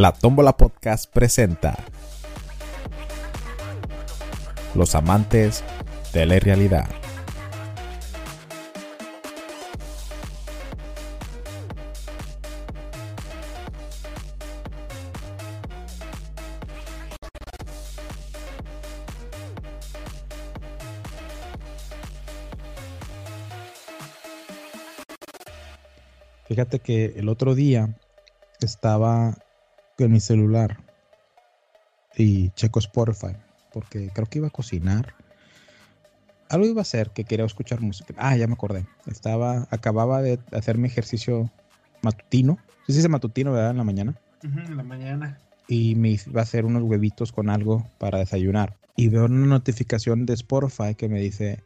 La Tómbola Podcast presenta Los amantes de la realidad. Fíjate que el otro día estaba en mi celular y checo Spotify porque creo que iba a cocinar. Algo iba a hacer que quería escuchar música. Ah, ya me acordé. Estaba, acababa de hacer mi ejercicio matutino. Sí, se dice matutino, ¿verdad? En la mañana. en la mañana. Y me iba a hacer unos huevitos con algo para desayunar. Y veo una notificación de Spotify que me dice,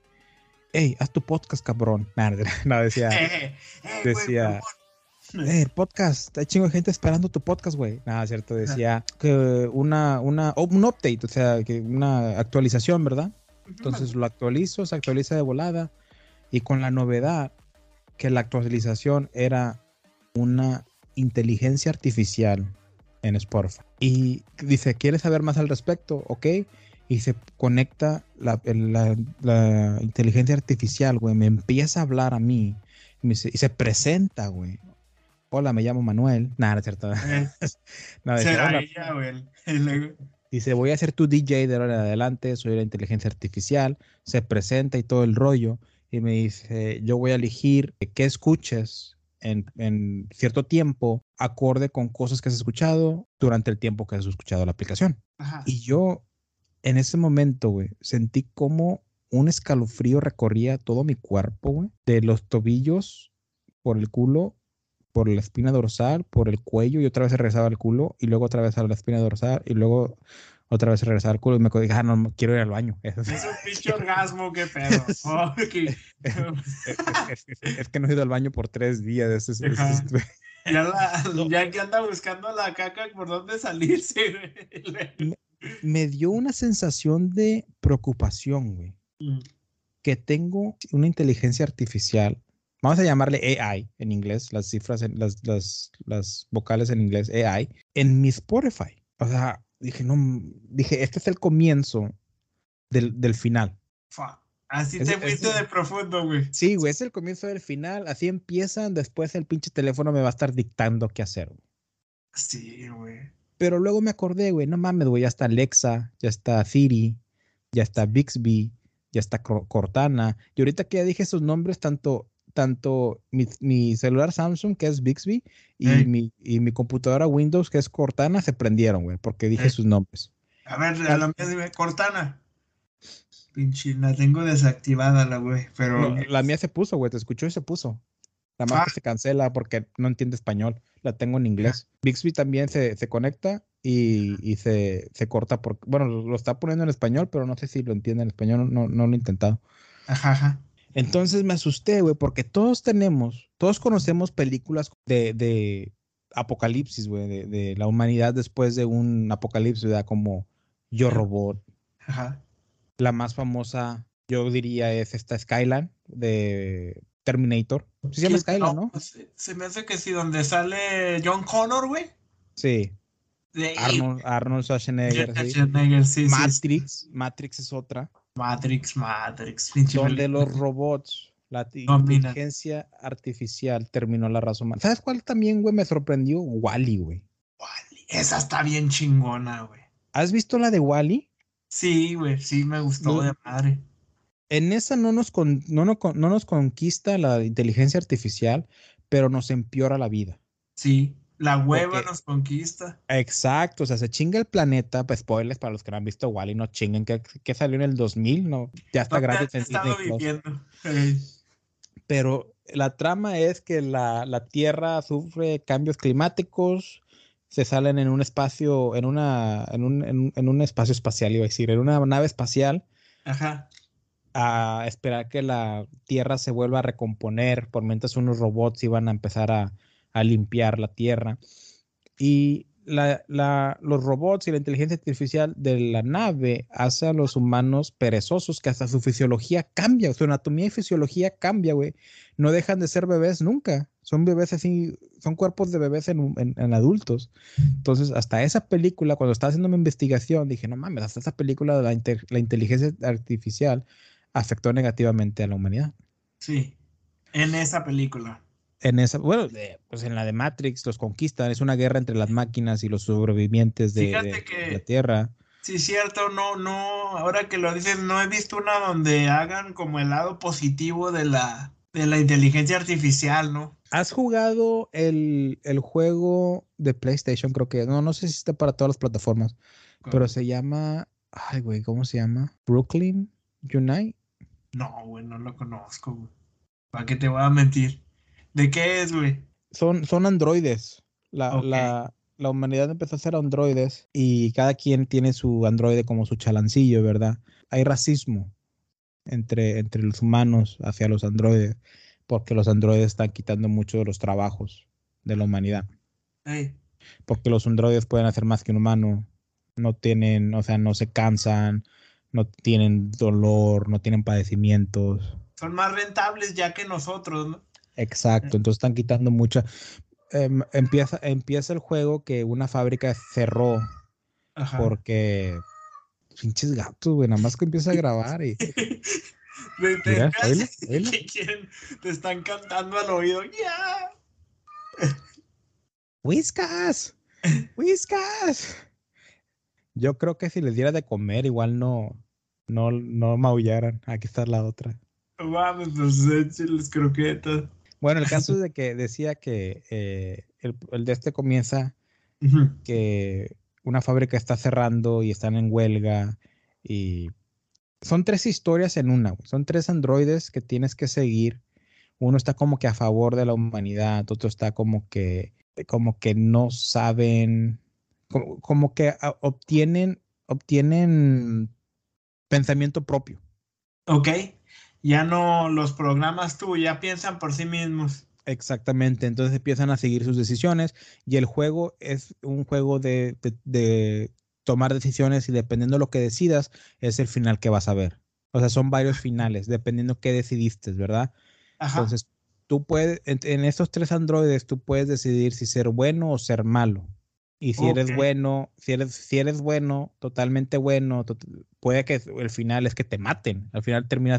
hey, haz tu podcast, cabrón. No, decía, Eh, decía, eh, el podcast, hay chingo de gente esperando tu podcast, güey. Nada, cierto, decía que una, una, oh, un update, o sea, que una actualización, ¿verdad? Entonces lo actualizo, se actualiza de volada. Y con la novedad que la actualización era una inteligencia artificial en Spotify. Y dice, ¿quieres saber más al respecto? Ok. Y se conecta la, la, la inteligencia artificial, güey. Me empieza a hablar a mí. Y se presenta, güey hola, me llamo Manuel. Nada, no es cierto. Eh, no, dice, será ella, güey. Dice, voy a ser tu DJ de ahora en adelante, soy la inteligencia artificial, se presenta y todo el rollo, y me dice, yo voy a elegir qué escuches en, en cierto tiempo, acorde con cosas que has escuchado durante el tiempo que has escuchado la aplicación. Ajá. Y yo, en ese momento, güey, sentí como un escalofrío recorría todo mi cuerpo, güey, de los tobillos por el culo por la espina dorsal, por el cuello y otra vez regresaba al culo y luego otra vez a la espina dorsal y luego otra vez regresaba al culo y me dije, ah, no, quiero ir al baño. Es un pinche orgasmo, qué pedo. Oh, es, es, es, es, que no he ido al baño por tres días. Es, ya, la, ya, que anda buscando la caca por dónde salirse. Me, me, dio una sensación de preocupación, güey. Mm. Que tengo una inteligencia artificial vamos a llamarle AI en inglés, las cifras, en, las, las, las, vocales en inglés, AI, en mi Spotify. O sea, dije, no, dije, este es el comienzo del, del final. Así es, te fuiste es, de profundo, güey. Sí, güey, es el comienzo del final. Así empiezan, después el pinche teléfono me va a estar dictando qué hacer. Güey. Sí, güey. Pero luego me acordé, güey, no mames, güey, ya está Alexa, ya está Siri, ya está Bixby, ya está Cortana. Y ahorita que ya dije esos nombres, tanto tanto mi, mi, celular Samsung, que es Bixby, y, mi, y, mi, computadora Windows, que es Cortana, se prendieron, güey, porque dije sus nombres. A ver, a la mía dime, Cortana. Pinche, la tengo desactivada, la güey, pero... No, la mía se puso, güey, te escuchó y se puso. La marca ah. se cancela porque no entiende español. La tengo en inglés. Ah. Bixby también se, se conecta y, y se, se, corta. Por, bueno, lo está poniendo en español, pero no sé si lo entiende en español. No, no lo he intentado. Ajá, ajá. Entonces me asusté, güey, porque todos tenemos, todos conocemos películas de, de apocalipsis, güey, de, de, la humanidad después de un apocalipsis, ¿verdad? Como Yo Robot. Ajá. La más famosa, yo diría, es esta Skyline de Terminator. ¿Sí se llama Skyline, no? Se, se, me hace que sí, donde sale John Connor, güey. Sí. De, Arnold, Arnold Schwarzenegger. Schwarzenegger sí. sí, Matrix. Matrix es otra. Matrix, Matrix. Donde los robots, la inteligencia artificial terminó la razón humana. ¿Sabes cuál también, güey, me sorprendió? Wally, güey. Wally. Esa está bien chingona, güey. ¿Has visto la de Wally? Sí, güey, sí me gustó no. de madre. En esa no nos, con, no, no, no nos conquista la inteligencia artificial, pero nos empeora la vida. Sí. La hueva Porque, nos conquista. Exacto, o sea, se chinga el planeta, pues spoilers para los que no han visto Wally, no chinguen, que, que, salió en el 2000, no, ya está no, gratis en Disney viviendo. Hey. Pero la trama es que la, la, Tierra sufre cambios climáticos, se salen en un espacio, en una, en un, en, en un espacio espacial, iba a decir, en una nave espacial. Ajá. A esperar que la Tierra se vuelva a recomponer, por mientras unos robots iban a empezar a, a limpiar la tierra. Y la, la, los robots y la inteligencia artificial de la nave hace a los humanos perezosos, que hasta su fisiología cambia, su anatomía y fisiología cambia, güey. No dejan de ser bebés nunca. son bebés así, son cuerpos de bebés en, en, adultos. Entonces, hasta esa película, cuando estaba haciendo mi investigación, dije, no mames, hasta esa película de la, la inteligencia artificial afectó negativamente a la humanidad. Sí, en esa película. En esa, bueno, pues en la de Matrix los conquistan, es una guerra entre las máquinas y los sobrevivientes de, la Tierra. Sí, cierto, no, no, ahora que lo dices, no he visto una donde hagan como el lado positivo de la, de la inteligencia artificial, ¿no? ¿Has jugado el, juego de PlayStation? Creo que, no, no sé si está para todas las plataformas, pero se llama, ay, güey, ¿cómo se llama? Brooklyn Unite. No, güey, no lo conozco, güey. ¿Para qué te voy a mentir? ¿De qué es, güey? Son, son androides. La, la, la, humanidad empezó a ser androides y cada quien tiene su androide como su chalancillo, ¿verdad? Hay racismo entre, entre los humanos hacia los androides porque los androides están quitando mucho de los trabajos de la humanidad. Porque los androides pueden hacer más que un humano. No tienen, o sea, no se cansan, no tienen dolor, no tienen padecimientos. Son más rentables ya que nosotros, ¿no? Exacto, entonces están quitando mucha. Em, empieza, empieza el juego que una fábrica cerró porque pinches gatos, güey, nada más que empieza a grabar y. te, te están cantando al oído. ¡Ya! ¡Whiskas! ¡Whiskas! Yo creo que si les diera de comer, igual no, no, no maullaran. Aquí está la otra. Vamos, pues los croquetas. Bueno, el caso es de que decía que eh, el, de este comienza que una fábrica está cerrando y están en huelga y son tres historias en una, son tres androides que tienes que seguir. Uno está como que a favor de la humanidad, otro está como que como que no saben, como, que obtienen obtienen pensamiento propio. Ok ya no los programas tú, ya piensan por sí mismos. Exactamente, entonces empiezan a seguir sus decisiones y el juego es un juego de, tomar decisiones y dependiendo de lo que decidas es el final que vas a ver. O sea, son varios finales, dependiendo qué decidiste, ¿verdad? Entonces, tú puedes, en, estos tres androides, tú puedes decidir si ser bueno o ser malo. Y si eres bueno, si eres, si eres bueno, totalmente bueno, puede que el final es que te maten. Al final termina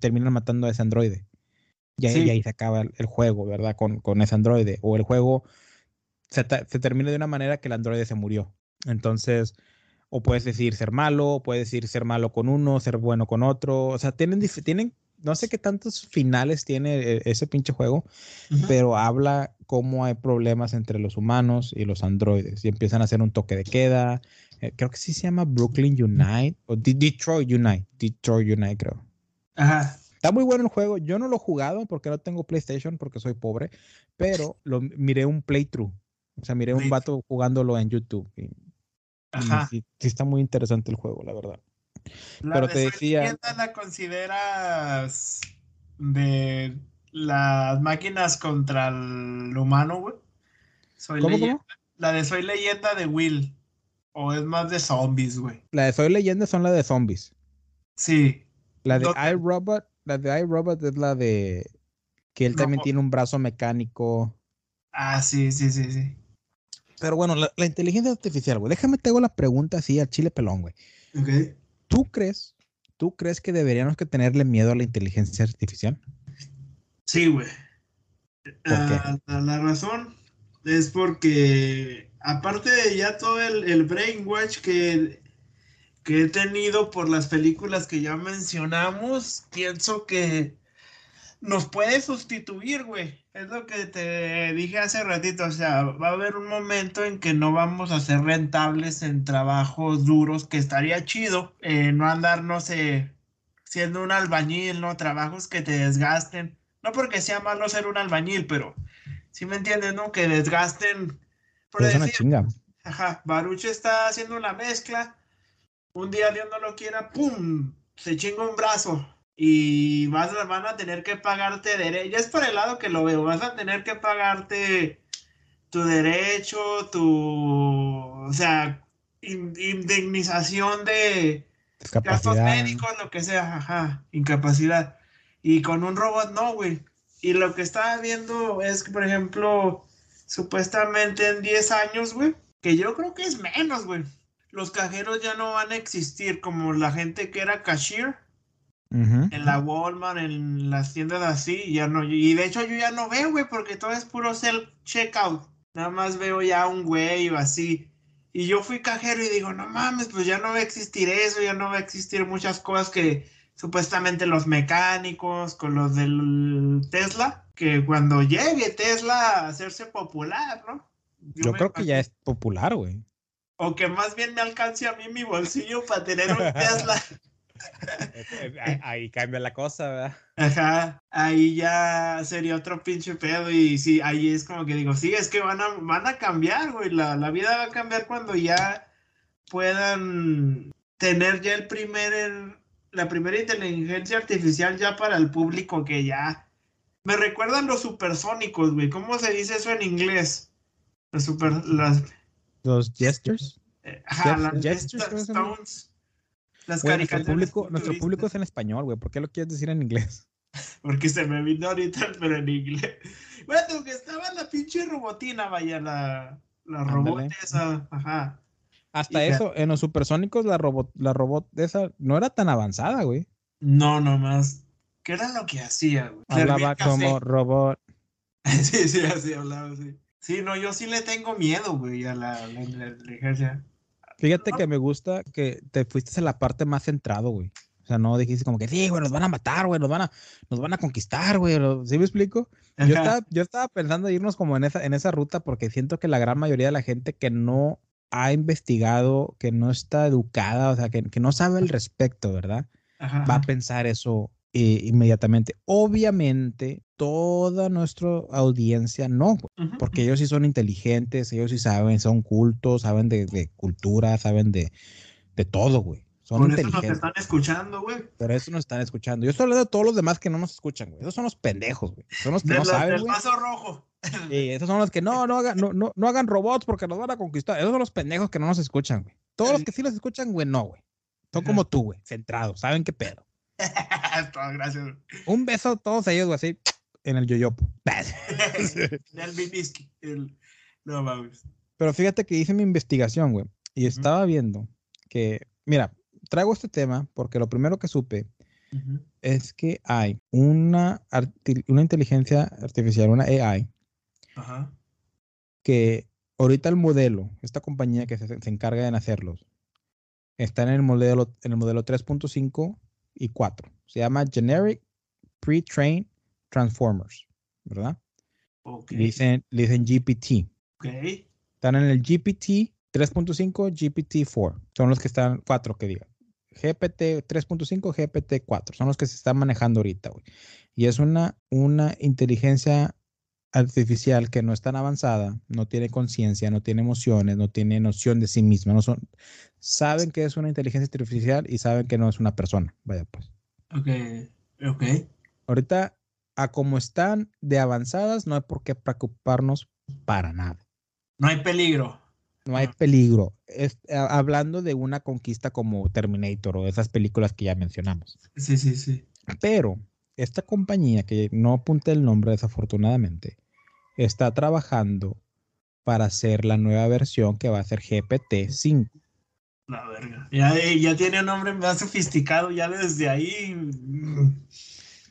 terminan matando a ese androide. Y ahí, se acaba el, juego, ¿verdad? Con, con, ese androide. O el juego se, termina de una manera que el androide se murió. Entonces, o puedes decir ser malo, o puedes decir ser malo con uno, ser bueno con otro. O sea, tienen, tienen no sé qué tantos finales tiene eh, ese pinche juego, pero habla cómo hay problemas entre los humanos y los androides y empiezan a hacer un toque de queda. Eh, creo que sí se llama Brooklyn Unite o Detroit Unite. Detroit Unite, creo. Ajá. Está muy bueno el juego. Yo no lo he jugado porque no tengo PlayStation porque soy pobre, pero lo miré un playthrough. O sea, miré un vato jugándolo en YouTube. Ajá. sí, está muy interesante el juego, la verdad. Pero te decía. la consideras de las máquinas contra el humano, güey? Soy leyenda. La de Soy leyenda de Will. O es más de zombies, güey. La de Soy leyenda son la de zombies. Sí. La de iRobot, la de iRobot es la de que él también tiene un brazo mecánico. Ah, sí, sí, sí, sí. Pero bueno, la, la inteligencia artificial, güey. Déjame te hago la pregunta así al chile pelón, güey. Ok. ¿Tú crees, tú crees que deberíamos que tenerle miedo a la inteligencia artificial? Sí, güey. Ah, la, razón es porque, aparte de ya todo el, el brainwash que, que he tenido por las películas que ya mencionamos, pienso que nos puede sustituir, güey. Es lo que te dije hace ratito, o sea, va a haber un momento en que no vamos a ser rentables en trabajos duros, que estaría chido, eh, no andar, no sé, siendo un albañil, ¿no? Trabajos que te desgasten. No porque sea malo ser un albañil, pero si me entiendes, ¿no? Que desgasten. Por es una chinga. Ajá, Baruch está haciendo una mezcla. Un día Dios no lo quiera, ¡pum! Se chinga un brazo y vas, van a tener que pagarte derecho. Ya es por el lado que lo veo, vas a tener que pagarte tu derecho, tu, o sea, indemnización de gastos médicos, lo que sea, ajá, incapacidad. Y con un robot no, güey. Y lo que estaba viendo es que, por ejemplo, supuestamente en 10 años, güey, que yo creo que es menos, güey. Los cajeros ya no van a existir como la gente que era cashier en la Walmart, en las tiendas así, ya no. Y de hecho yo ya no veo, güey, porque todo es puro self checkout. Nada más veo ya un güey o así. Y yo fui cajero y digo, no mames, pues ya no va a existir eso, ya no va a existir muchas cosas que supuestamente los mecánicos con los del Tesla, que cuando llegue Tesla a hacerse popular, ¿no? Yo, creo que ya es popular, güey. O que más bien me alcance a mí mi bolsillo para tener un Tesla. Ahí cambia la cosa, ¿verdad? Ajá, ahí ya sería otro pinche pedo y sí, ahí es como que digo, sí, es que van a, van a cambiar, güey, la, la vida va a cambiar cuando ya puedan tener ya el primer, la primera inteligencia artificial ya para el público que ya... Me recuerdan los supersónicos, güey, ¿cómo se dice eso en inglés? Los super... Las... Los gestures. Eh, ajá, las gestures, las nuestro público, nuestro público es en español, güey. ¿Por qué lo quieres decir en inglés? Porque se me vino ahorita, pero en inglés. Bueno, que estaba la pinche robotina, vaya, la, la robot esa, ajá. Hasta eso, en los supersónicos, la robot, la robot esa no era tan avanzada, güey. No, nomás. ¿Qué era lo que hacía, güey? Hablaba como robot. sí, sí, así hablaba, sí. Sí, no, yo sí le tengo miedo, güey, a la, inteligencia. Fíjate que me gusta que te fuiste a la parte más centrado, güey. O sea, no dijiste como que sí, güey, nos van a matar, güey, nos van a, nos van a conquistar, güey. ¿Sí me explico? Yo estaba, yo estaba pensando irnos como en esa, en esa ruta porque siento que la gran mayoría de la gente que no ha investigado, que no está educada, o sea, que, que no sabe al respecto, ¿verdad? Va a pensar eso eh, inmediatamente. Obviamente, toda nuestra audiencia no, porque ellos sí son inteligentes, ellos sí saben, son cultos, saben de, cultura, saben de, de todo, güey. Son Por inteligentes. Eso nos están escuchando, güey. Pero eso nos están escuchando. Yo estoy hablando de todos los demás que no nos escuchan, güey. Esos son los pendejos, güey. Son los que no saben, del paso rojo. Sí, esos son los que no, no hagan, no, no, no hagan robots porque nos van a conquistar. Esos son los pendejos que no nos escuchan, güey. Todos los que sí los escuchan, güey, no, güey. Son como tú, güey, centrados, saben qué pedo. gracias. Un beso a todos ellos, güey, así, en el yoyopo. el No mames. Pero fíjate que hice mi investigación, güey, y estaba viendo que, mira, traigo este tema porque lo primero que supe es que hay una, una inteligencia artificial, una AI, que ahorita el modelo, esta compañía que se, se encarga de hacerlos, está en el modelo, en el modelo 3.5 y 4. Se llama Generic Pre-Trained Transformers, ¿verdad? Okay. dicen, dicen GPT. Okay. Están en el GPT 3.5, GPT 4. Son los que están, 4 que digan. GPT 3.5, GPT 4. Son los que se están manejando ahorita, güey. Y es una, una inteligencia artificial que no es tan avanzada, no tiene conciencia, no tiene emociones, no tiene noción de sí misma, no son, saben que es una inteligencia artificial y saben que no es una persona. Vaya pues. Ok, ok. Ahorita, a como están de avanzadas, no hay por qué preocuparnos para nada. No hay peligro. No hay peligro. Es, hablando de una conquista como Terminator o esas películas que ya mencionamos. Sí, sí, sí. Pero esta compañía, que no apunté el nombre desafortunadamente, está trabajando para hacer la nueva versión que va a ser GPT-5. La verga. Ya, ya, tiene un nombre más sofisticado ya desde ahí.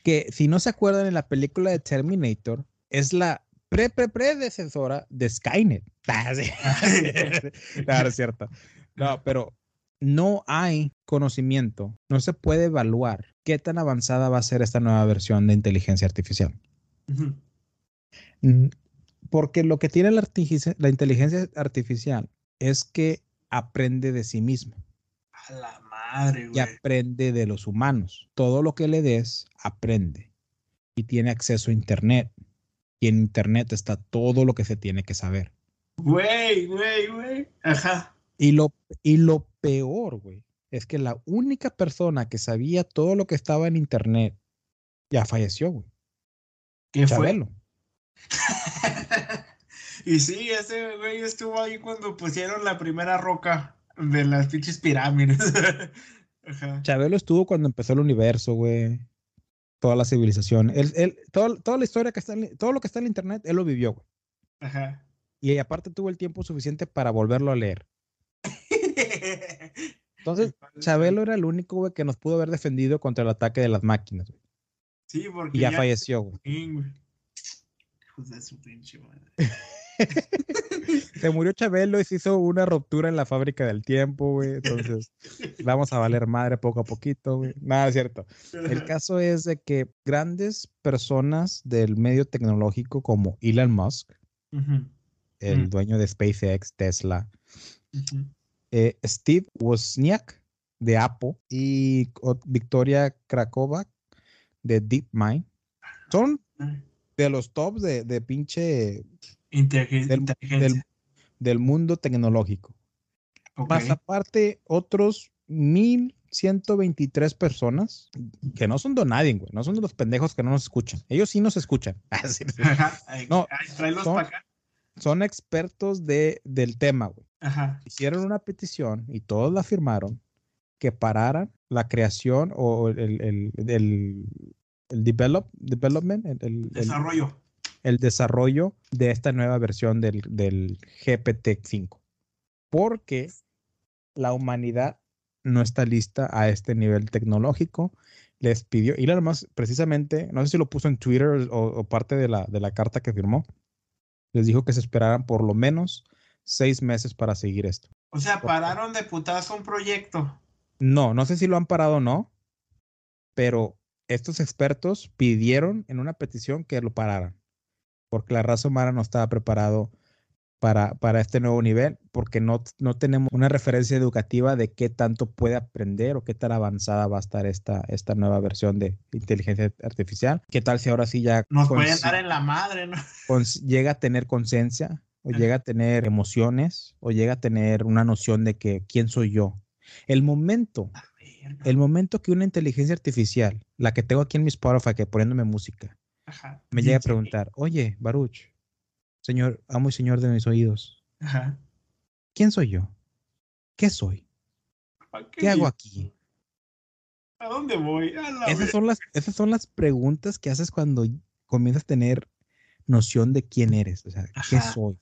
Que si no se acuerdan en la película de Terminator, es la pre pre predecesora de Skynet. claro, es cierto. No, pero no hay conocimiento, no se puede evaluar qué tan avanzada va a ser esta nueva versión de inteligencia artificial. Porque lo que tiene la, la, inteligencia artificial es que aprende de sí mismo. A la madre, güey. Y aprende de los humanos. Todo lo que le des, aprende. Y tiene acceso a Internet. Y en Internet está todo lo que se tiene que saber. Güey, güey, güey. Ajá. Y lo, y lo peor, güey, es que la única persona que sabía todo lo que estaba en internet ya falleció, güey. ¿Qué fue? y sí, ese güey estuvo ahí cuando pusieron la primera roca de las pinches pirámides. Chabelo estuvo cuando empezó el universo, güey. toda la civilización. Él, él, todo, toda la historia que está, en, todo lo que está en internet, él lo vivió, güey. Ajá. Y aparte tuvo el tiempo suficiente para volverlo a leer. Entonces, Chabelo era el único, güey, que nos pudo haber defendido contra el ataque de las máquinas, güey. Sí, porque Y ya, falleció, güey. Hijos de su pinche madre. Se murió Chabelo y se hizo una ruptura en la fábrica del tiempo, güey. Entonces, vamos a valer madre poco a poquito, güey. Nada, es cierto. El caso es de que grandes personas del medio tecnológico como Elon Musk, el Mm. dueño de SpaceX, Tesla, ujú. Eh, Steve Wozniak de Apple y Victoria Krakova de DeepMind son de los tops de, de pinche Inteligen- Del- inteligencia. del, del mundo tecnológico. Ok. Más aparte, otros 1123 personas que no son de nadie, güey. No son de los pendejos que no nos escuchan. Ellos sí nos escuchan. No, ay, tráelos son- para acá. Son expertos de, del tema, güey. Ajá. Hicieron una petición y todos la firmaron que pararan la creación o el, el, el, el develop, development, el, Desarrollo. el desarrollo de esta nueva versión del, del GPT-5. Porque la humanidad no está lista a este nivel tecnológico. Les pidió, y más precisamente, no sé si lo puso en Twitter o, o parte de la, de la carta que firmó, les dijo que se esperaran por lo menos seis meses para seguir esto. O sea, pararon de putazo un proyecto. No, no sé si lo han parado o no, pero estos expertos pidieron en una petición que lo pararan, porque la raza humana no estaba preparado para, para este nuevo nivel, porque no, no tenemos una referencia educativa de qué tanto puede aprender o qué tan avanzada va a estar esta, esta nueva versión de inteligencia artificial. ¿Qué tal si ahora sí ya Nos pueden dar en la madre, ¿no? llega a tener conciencia o llega a tener emociones o llega a tener una noción de que quién soy yo? El momento el momento que una inteligencia artificial, la que tengo aquí en mi Spotify, que poniéndome música, Ajá. me llega a preguntar, oye, Baruch, señor, amo y señor de mis oídos, Ajá. ¿quién soy yo? ¿Qué soy? ¿Para ¿Qué hago aquí? ¿A dónde voy? A Esas son las, esas son las preguntas que haces cuando comienzas a tener noción de quién eres, o sea, ¿qué soy?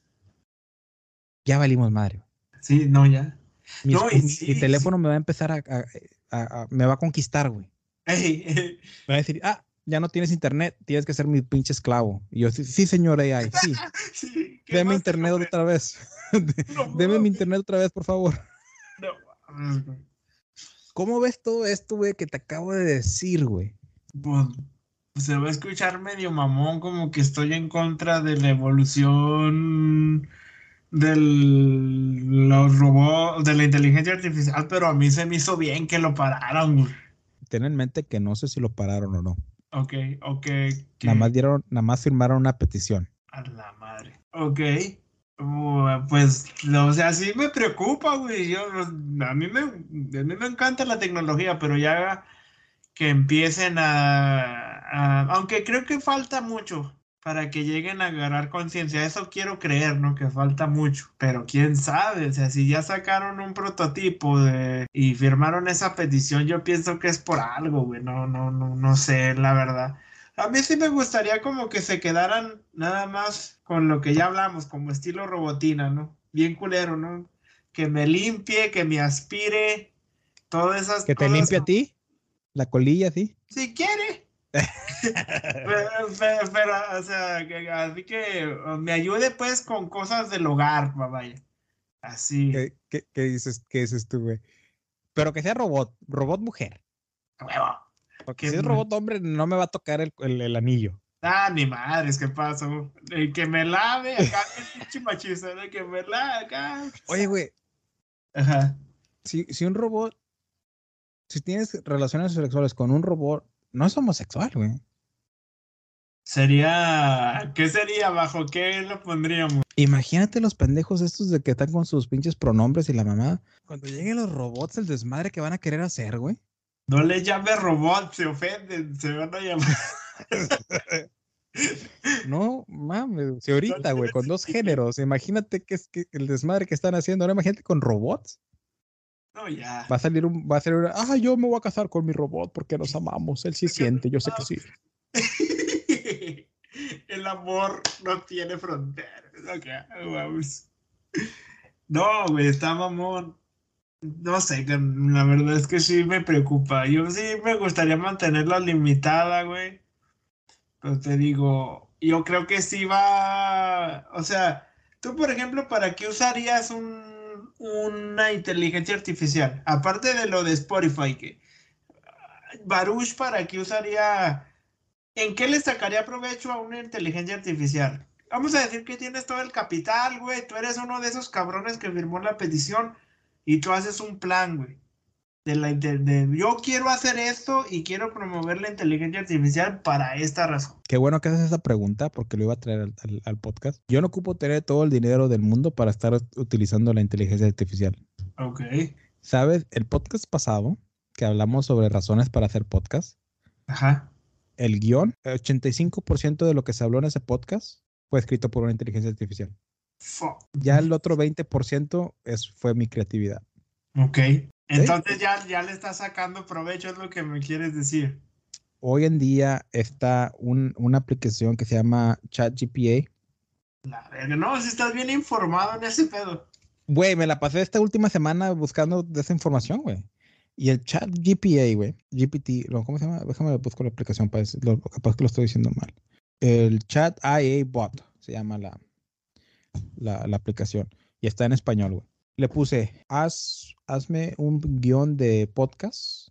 Ya valimos madre. Sí, no, ya. Mi, No, escu- y mi- sí, mi sí. teléfono me va a empezar a, a- a- a- me va a conquistar, güey. Ey, ey. Me va a decir, ah, ya no tienes internet, tienes que ser mi pinche esclavo. Y yo, sí, sí señor AI, sí. Sí, ¿qué Deme internet otra vez. No Deme mi internet otra vez, por favor. ¿Cómo ves todo esto, güey, que te acabo de decir, güey? Pues, se va a escuchar medio mamón, como que estoy en contra de la evolución del los robots, de la inteligencia artificial, pero a mí se me hizo bien que lo pararon, güey. Ten en mente que no sé si lo pararon o no. Ok, ok. Nada más dieron, nada más firmaron una petición. A la madre. Ok. Uh, pues, o sea, sí me preocupa, güey. Yo, a mí me, a mí me encanta la tecnología, pero ya que empiecen a, a- aunque creo que falta mucho para que lleguen a agarrar conciencia. Eso quiero creer, ¿no? Que falta mucho. Pero quién sabe, o sea, si ya sacaron un prototipo de, y firmaron esa petición, yo pienso que es por algo, güey. No, no, no, no sé, la verdad. A mí sí me gustaría como que se quedaran nada más con lo que ya hablamos, como estilo robotina, ¿no? Bien culero, ¿no? Que me limpie, que me aspire, todas esas ¿Que te cosas limpie a ti? ¿La colilla, sí? Si quiere. pero, pero- pero, o sea, que, así que me ayude pues con cosas del hogar, vaya. Así. ¿Qué, qué- qué dices, qué dices tú, güey? Pero que sea robot, robot mujer. huevo. Porque si es robot hombre, no me va a tocar el, el- el anillo. Ah, ni madres, ¿qué pasó? El que me lave acá, el pinche machista, el que me lave acá. Oye, güey, Ajá. si, si un robot, si tienes relaciones sexuales con un robot, no es homosexual, güey. Sería. ¿Qué sería? ¿Bajo qué lo pondríamos? Imagínate los pendejos estos de que están con sus pinches pronombres y la mamá. Cuando lleguen los robots, el desmadre que van a querer hacer, güey. No le llame robot, se ofenden, se van a llamar. No mames, si ahorita, güey, con dos géneros, imagínate que es que el desmadre que están haciendo. Ahora imagínate con robots. No, ya. Va a salir un, va a ser ah, yo me voy a casar con mi robot porque nos amamos. Él sí siente, yo sé que sí. El amor no tiene fronteras. vamos. No, güey, está mamón. No sé, la verdad es que sí me preocupa. Yo sí me gustaría mantenerla limitada, güey. Pero te digo, yo creo que sí va. O sea, tú, por ejemplo, ¿para qué usarías un, una inteligencia artificial? Aparte de lo de Spotify, que. Baruch, ¿para qué usaría. ¿En qué le sacaría provecho a una inteligencia artificial? Vamos a decir que tienes todo el capital, güey. Tú eres uno de esos cabrones que firmó la petición y tú haces un plan, güey. De la, yo quiero hacer esto y quiero promover la inteligencia artificial para esta razón. Qué bueno que haces esa pregunta porque lo iba a traer al, podcast. Yo no ocupo tener todo el dinero del mundo para estar utilizando la inteligencia artificial. Ok. ¿Sabes? El podcast pasado, que hablamos sobre razones para hacer podcast. Ajá. El guion, el 85% de lo que se habló en ese podcast fue escrito por una inteligencia artificial. Ya el otro 20% es, fue mi creatividad. Ok. Entonces ya, ya le estás sacando provecho, es lo que me quieres decir. Hoy en día está una aplicación que se llama ChatGPA. La verga, no, si estás bien informado en ese pedo. Güey, me la pasé esta última semana buscando de esa información, güey. Y el chat GPA, güey, GPT, ¿cómo se llama? Déjame buscar la aplicación para capaz que lo estoy diciendo mal. El chat IA bot se llama la, la, la aplicación. Y está en español, güey. Le puse, Haz, hazme un guion de podcast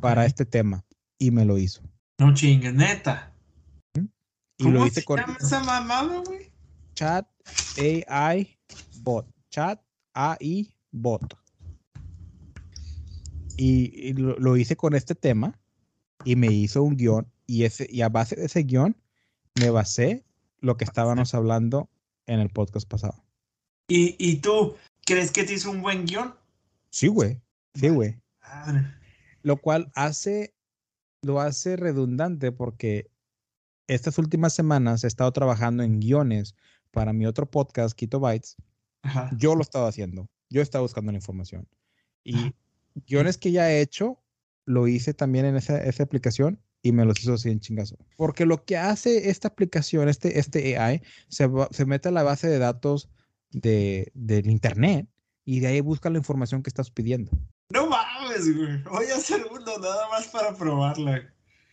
para este tema. Y me lo hizo. No chingues, neta. Y lo hice con. esa mamada, güey? Chat AI bot. Chat AI bot. Y, lo, lo, hice con este tema y me hizo un guion. Y, ese, y a base de ese guion me basé lo que estábamos hablando en el podcast pasado. ¿Y, y tú crees que te hizo un buen guion? Sí, güey. Sí, güey. Lo cual hace, lo hace redundante porque estas últimas semanas he estado trabajando en guiones para mi otro podcast, Quito Bytes. Yo lo he estado haciendo. Yo he estado buscando la información. Y guiones que ya he hecho, lo hice también en esa, esa aplicación y me los hizo así en chingazo. Porque lo que hace esta aplicación, este, este AI, se, se mete a la base de datos de, del internet y de ahí busca la información que estás pidiendo. No mames, güey. Voy a hacer uno nada más para probarla.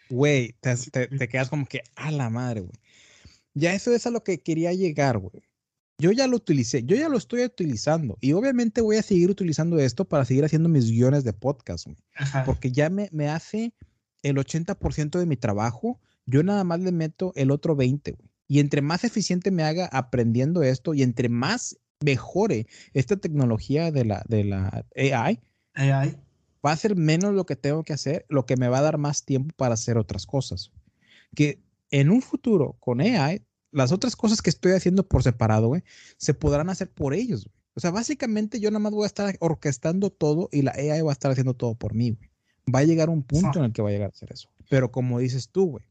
Güey, te, te, quedas como que a la madre, güey. Ya eso es a lo que quería llegar, güey. Yo ya lo utilicé, yo ya lo estoy utilizando y obviamente voy a seguir utilizando esto para seguir haciendo mis guiones de podcast, güey. Porque ya me, me hace el 80% de mi trabajo, yo nada más le meto el otro 20, güey. Y entre más eficiente me haga aprendiendo esto y entre más mejore esta tecnología de la, de la AI, AI, va a ser menos lo que tengo que hacer, lo que me va a dar más tiempo para hacer otras cosas. Que en un futuro con AI, las otras cosas que estoy haciendo por separado, güey, se podrán hacer por ellos. O sea, básicamente yo nada más voy a estar orquestando todo y la AI va a estar haciendo todo por mí. Güey va a llegar un punto en el que va a llegar a hacer eso. Pero como dices tú, güey,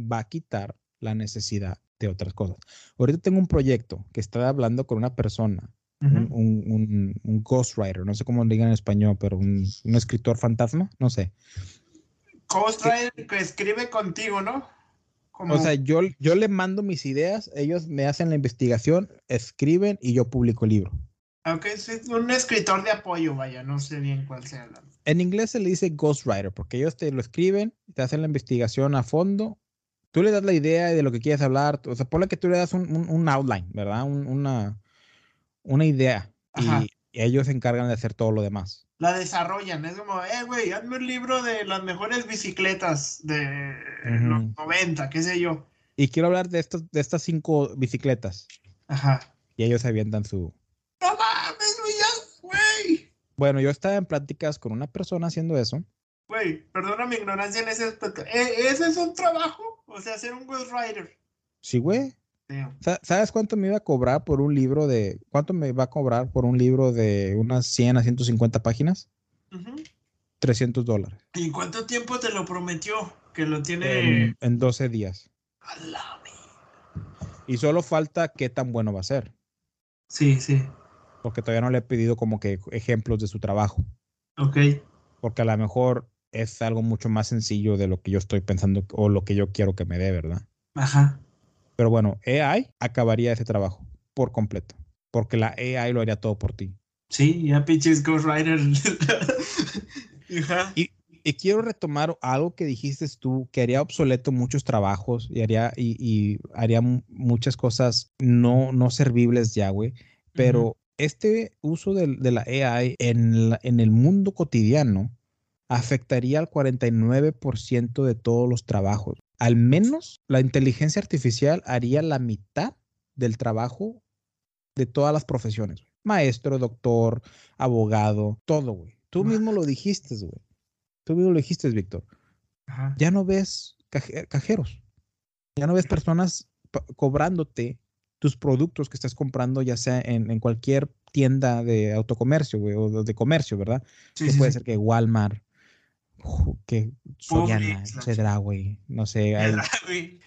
va a quitar la necesidad de otras cosas. Ahorita tengo un proyecto que está hablando con una persona, un, un, un, ghostwriter, no sé cómo le digan en español, pero un, escritor fantasma, no sé. Ghostwriter que escribe contigo, ¿no? O sea, yo, yo le mando mis ideas, ellos me hacen la investigación, escriben y yo publico el libro. Ok, es un escritor de apoyo, vaya, no sé bien cuál sea la... En inglés se le dice ghostwriter, porque ellos te lo escriben, te hacen la investigación a fondo, tú le das la idea de lo que quieres hablar, o sea, ponle que tú le das un, outline, ¿verdad? una, una idea, y, ellos se encargan de hacer todo lo demás. La desarrollan, es como, eh, güey, hazme un libro de las mejores bicicletas de los 90, qué sé yo. Y quiero hablar de, estos, de estas cinco bicicletas. Ajá. Y ellos avientan su, bueno, yo estaba en pláticas con una persona haciendo eso. Güey, perdona mi ignorancia en ese aspecto. ¿E-, ¿Ese es un trabajo? O sea, ser un ghostwriter. Sí, güey. ¿Sabes cuánto me iba a cobrar por un libro de... ¿Cuánto me va a cobrar por un libro de unas 100 a 150 páginas? 300 dólares. ¿Y cuánto tiempo te lo prometió? Que lo tiene... En, 12 días. Y solo falta qué tan bueno va a ser. Sí, sí. Porque todavía no le he pedido como que ejemplos de su trabajo. Ok. Porque a lo mejor es algo mucho más sencillo de lo que yo estoy pensando o lo que yo quiero que me dé, ¿verdad? Ajá. Pero bueno, AI acabaría ese trabajo por completo. Porque la AI lo haría todo por ti. Sí, ya pinches Ghostwriter. y, y, quiero retomar algo que dijiste tú, que haría obsoleto muchos trabajos y haría, y, haría muchas cosas no, no servibles ya, güey. Pero este uso de, de la AI en, en el mundo cotidiano afectaría al 49% de todos los trabajos. Al menos la inteligencia artificial haría la mitad del trabajo de todas las profesiones. Maestro, doctor, abogado, todo, güey. Tú mismo lo dijiste, güey. Tú mismo lo dijiste, Víctor. Ya no ves cajeros. Ya no ves personas cobrándote tus productos que estás comprando, ya sea en, cualquier tienda de autocomercio, güey, o de comercio, ¿verdad? que puede ser que Walmart, que Soriana, etcétera, güey. No sé. Hay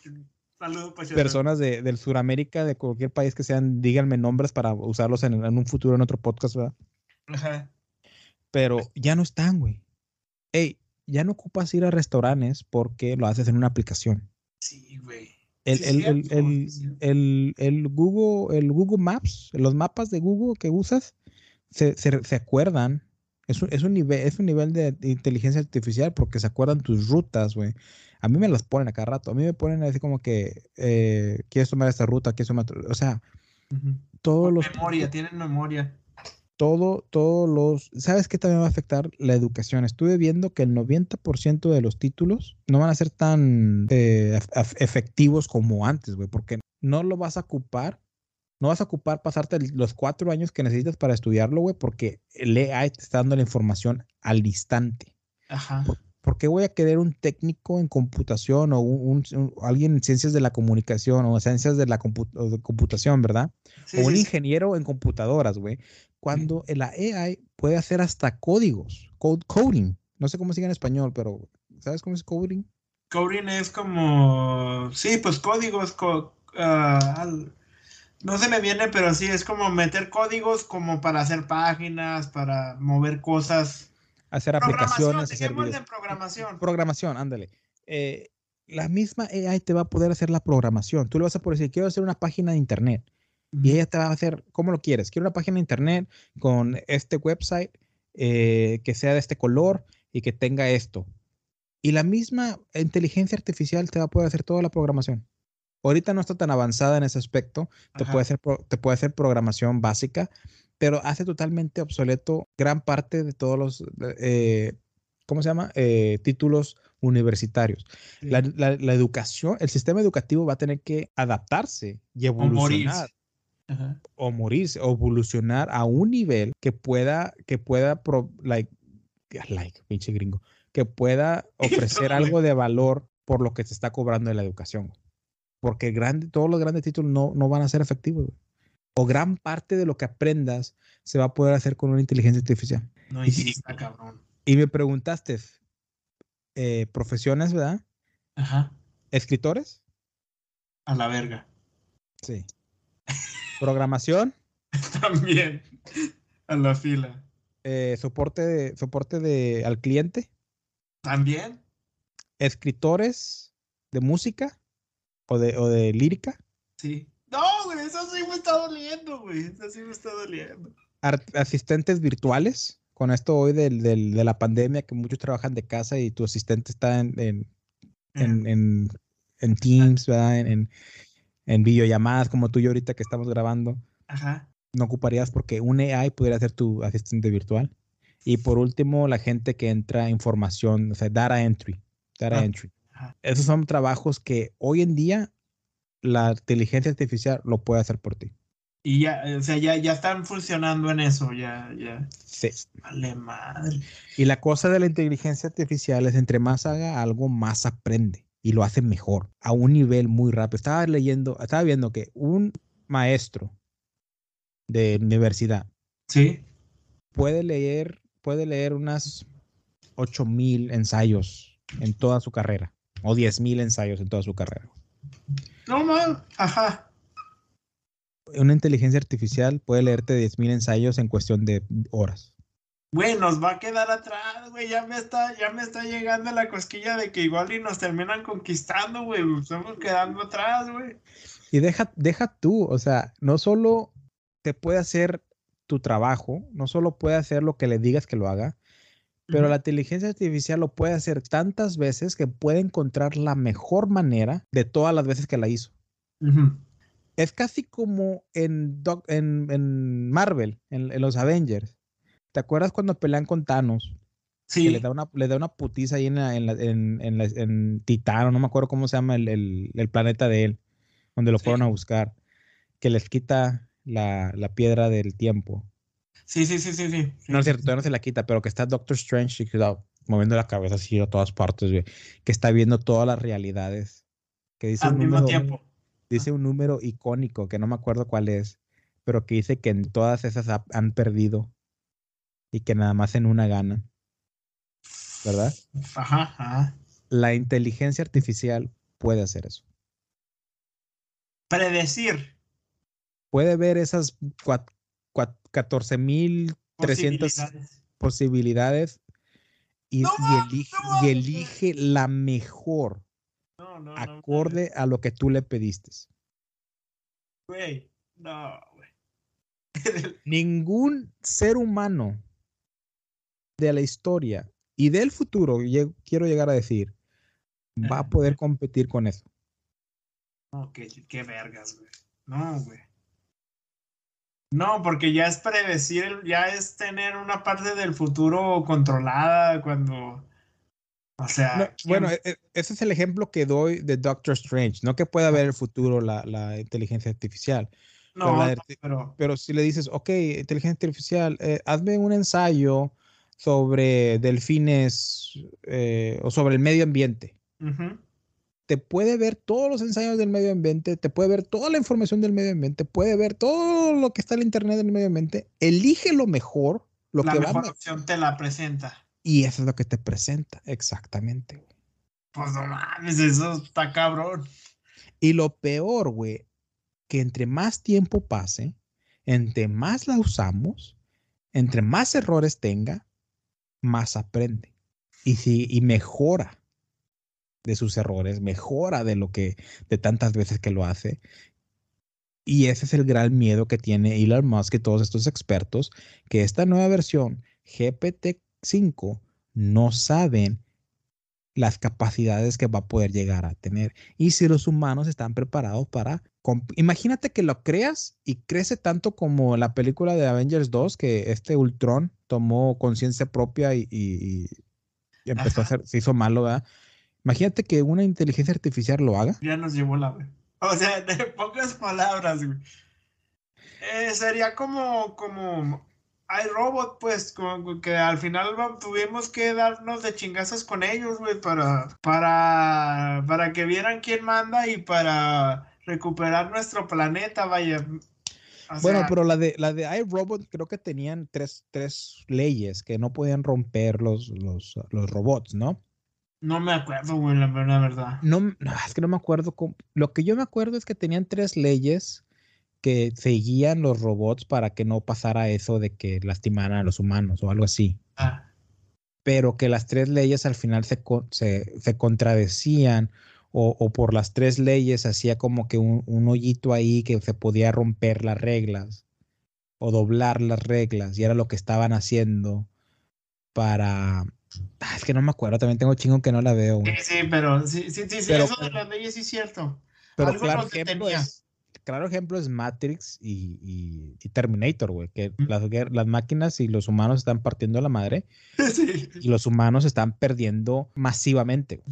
personas de, del Suramérica, de cualquier país que sean, díganme nombres para usarlos en, un futuro en otro podcast, ¿verdad? Ajá. Pero ya no están, güey. Ey, ya no ocupas ir a restaurantes porque lo haces en una aplicación. Sí, güey. El, el, el, el, Google, el Google Maps, los mapas de Google que usas, se, se, se acuerdan es un, es un, nivel, es un nivel de inteligencia artificial porque se acuerdan tus rutas, güey. A mí me las ponen a cada rato. A mí me ponen así como que, eh, ¿quieres tomar esta ruta? ¿Quieres tomar O sea, todos los... Memoria, tienen memoria. Todo, todos los... ¿Sabes qué también va a afectar la educación? Estuve viendo que el 90% de los títulos no van a ser tan eh, efectivos como antes, güey, porque no lo vas a ocupar no vas a ocupar pasarte los cuatro años que necesitas para estudiarlo, güey, porque el AI te está dando la información al instante. Ajá. ¿Por, qué voy a querer un técnico en computación o un, alguien en ciencias de la comunicación o ciencias de la computación, verdad? o un ingeniero en computadoras, güey. Cuando la AI puede hacer hasta códigos, code, coding. No sé cómo se diga en español, pero ¿sabes cómo es coding? Coding es como, sí, pues códigos, ah, no se me viene, pero sí, es como meter códigos como para hacer páginas, para mover cosas. Hacer aplicaciones. Hacer de programación. Programación, ándale. Eh, la misma AI te va a poder hacer la programación. Tú le vas a poder decir, quiero hacer una página de internet. Y ella te va a hacer, ¿cómo lo quieres? Quiero una página de internet con este website eh, que sea de este color y que tenga esto. Y la misma inteligencia artificial te va a poder hacer toda la programación. Ahorita no está tan avanzada en ese aspecto, te puede, hacer, te puede hacer programación básica, pero hace totalmente obsoleto gran parte de todos los, eh, ¿cómo se llama? Eh, títulos universitarios. La, educación, el sistema educativo va a tener que adaptarse y evolucionar. O morirse. o evolucionar a un nivel que pueda, que pueda, like, like, pinche gringo, que pueda ofrecer algo de valor por lo que se está cobrando en la educación porque grande, todos los grandes títulos no, no van a ser efectivos. O gran parte de lo que aprendas se va a poder hacer con una inteligencia artificial. No, y, está cabrón. Y me preguntaste, eh, profesiones, ¿verdad? Ajá. ¿Escritores? A la verga. Sí. ¿Programación? También. A la fila. Eh, ¿Soporte, de, soporte de, al cliente? También. ¿Escritores de música? O de, o de lírica. Sí. No, güey, eso sí me está doliendo, güey. Eso sí me está doliendo. asistentes virtuales. Con esto hoy del, del, de la pandemia, que muchos trabajan de casa y tu asistente está en, en, en, en, Teams, ¿verdad? En, en, videollamadas como tú y yo ahorita que estamos grabando. Ajá. No ocuparías porque un AI pudiera ser tu asistente virtual. Y por último, la gente que entra información, o sea, data entry. Data ah. entry. Esos son trabajos que hoy en día la inteligencia artificial lo puede hacer por ti. Y ya, o sea, ya, ya están funcionando en eso, ya, ya. Sí. Vale madre. Y la cosa de la inteligencia artificial es entre más haga algo, más aprende y lo hace mejor, a un nivel muy rápido. Estaba leyendo, estaba viendo que un maestro de universidad ¿Sí? puede leer, puede leer unas 8000 ensayos en toda su carrera o 10.000 ensayos en toda su carrera. No, mal, ajá. una inteligencia artificial puede leerte 10.000 ensayos en cuestión de horas. Güey, nos va a quedar atrás, güey. Ya me está, ya me está llegando la cosquilla de que igual y nos terminan conquistando, güey. Estamos quedando atrás, güey. Y deja, deja tú, o sea, no solo te puede hacer tu trabajo, no solo puede hacer lo que le digas que lo haga, pero la inteligencia artificial lo puede hacer tantas veces que puede encontrar la mejor manera de todas las veces que la hizo. Es casi como en, en, Marvel, en, los Avengers. ¿Te acuerdas cuando pelean con Thanos? Sí. le da una, le da una putiza ahí en, en, en, Titano, no me acuerdo cómo se llama el, planeta de él, donde lo fueron a buscar, que les quita la, la piedra del tiempo. Sí, sí, sí, sí, sí. No es cierto, todavía no se la quita, pero que está Doctor Strange moviendo la cabeza así a todas partes, güey. Que está viendo todas las realidades. Que dice Al mismo tiempo. Dice un número icónico, que no me acuerdo cuál es, pero que dice que en todas esas han perdido y que nada más en una ganan. ¿Verdad? Ajá, ajá. La inteligencia artificial puede hacer eso. Predecir. Puede ver esas 14.300 posibilidades, y, elige, la mejor acorde a lo que tú le pediste. Ningún ser humano de la historia y del futuro, quiero llegar a decir, va a poder competir con eso. No, qué, qué vergas, güey. No, güey. No, porque ya es predecir, ya es tener una parte del futuro controlada cuando... O sea... bueno, e, e, ese es el ejemplo que doy de Doctor Strange, no que pueda ver el futuro la, inteligencia artificial. No, pero, pero, si le dices, ok, inteligencia artificial, eh, hazme un ensayo sobre delfines eh, o sobre el medio ambiente te puede ver todos los ensayos del medio ambiente, te puede ver toda la información del medio ambiente, puede ver todo lo que está en internet del medio ambiente, elige lo mejor, lo la que mejor opción te la presenta. Y eso es lo que te presenta, exactamente. Pues no mames, eso está cabrón. Y lo peor, güey, que entre más tiempo pase, entre más la usamos, entre más errores tenga, más aprende. Y, si, y mejora de sus errores, mejora de lo que, de tantas veces que lo hace. Y ese es el gran miedo que tiene Elon Musk y todos estos expertos, que esta nueva versión GPT-5 no saben las capacidades que va a poder llegar a tener. Y si los humanos están preparados para... Imagínate que lo creas y crece tanto como la película de Avengers 2, que este Ultron tomó conciencia propia y, empezó a hacer, se hizo malo, ¿verdad? Imagínate que una inteligencia artificial lo haga. Ya nos llevó la, O sea, de pocas palabras, güey. Eh, sería como, como robot, pues, como que al final tuvimos que darnos de chingazos con ellos, güey, para, para, para que vieran quién manda y para recuperar nuestro planeta, vaya. bueno, pero la de, la de iRobot creo que tenían tres, tres leyes que no podían romper los, los, los robots, ¿no? No me acuerdo, güey, la, verdad. No, es que no me acuerdo. Lo que yo me acuerdo es que tenían tres leyes que seguían los robots para que no pasara eso de que lastimaran a los humanos o algo así. Ah. Pero que las tres leyes al final se, se, contradecían o, por las tres leyes hacía como que un, un hoyito ahí que se podía romper las reglas o doblar las reglas y era lo que estaban haciendo para Ah, es que no me acuerdo, también tengo chingo que no la veo. Sí, sí, pero sí, sí, sí, eso de las leyes sí es cierto. Pero claro ejemplo, es, claro ejemplo es Matrix y, y, Terminator, güey, que las, las, máquinas y los humanos están partiendo la madre y los humanos están perdiendo masivamente.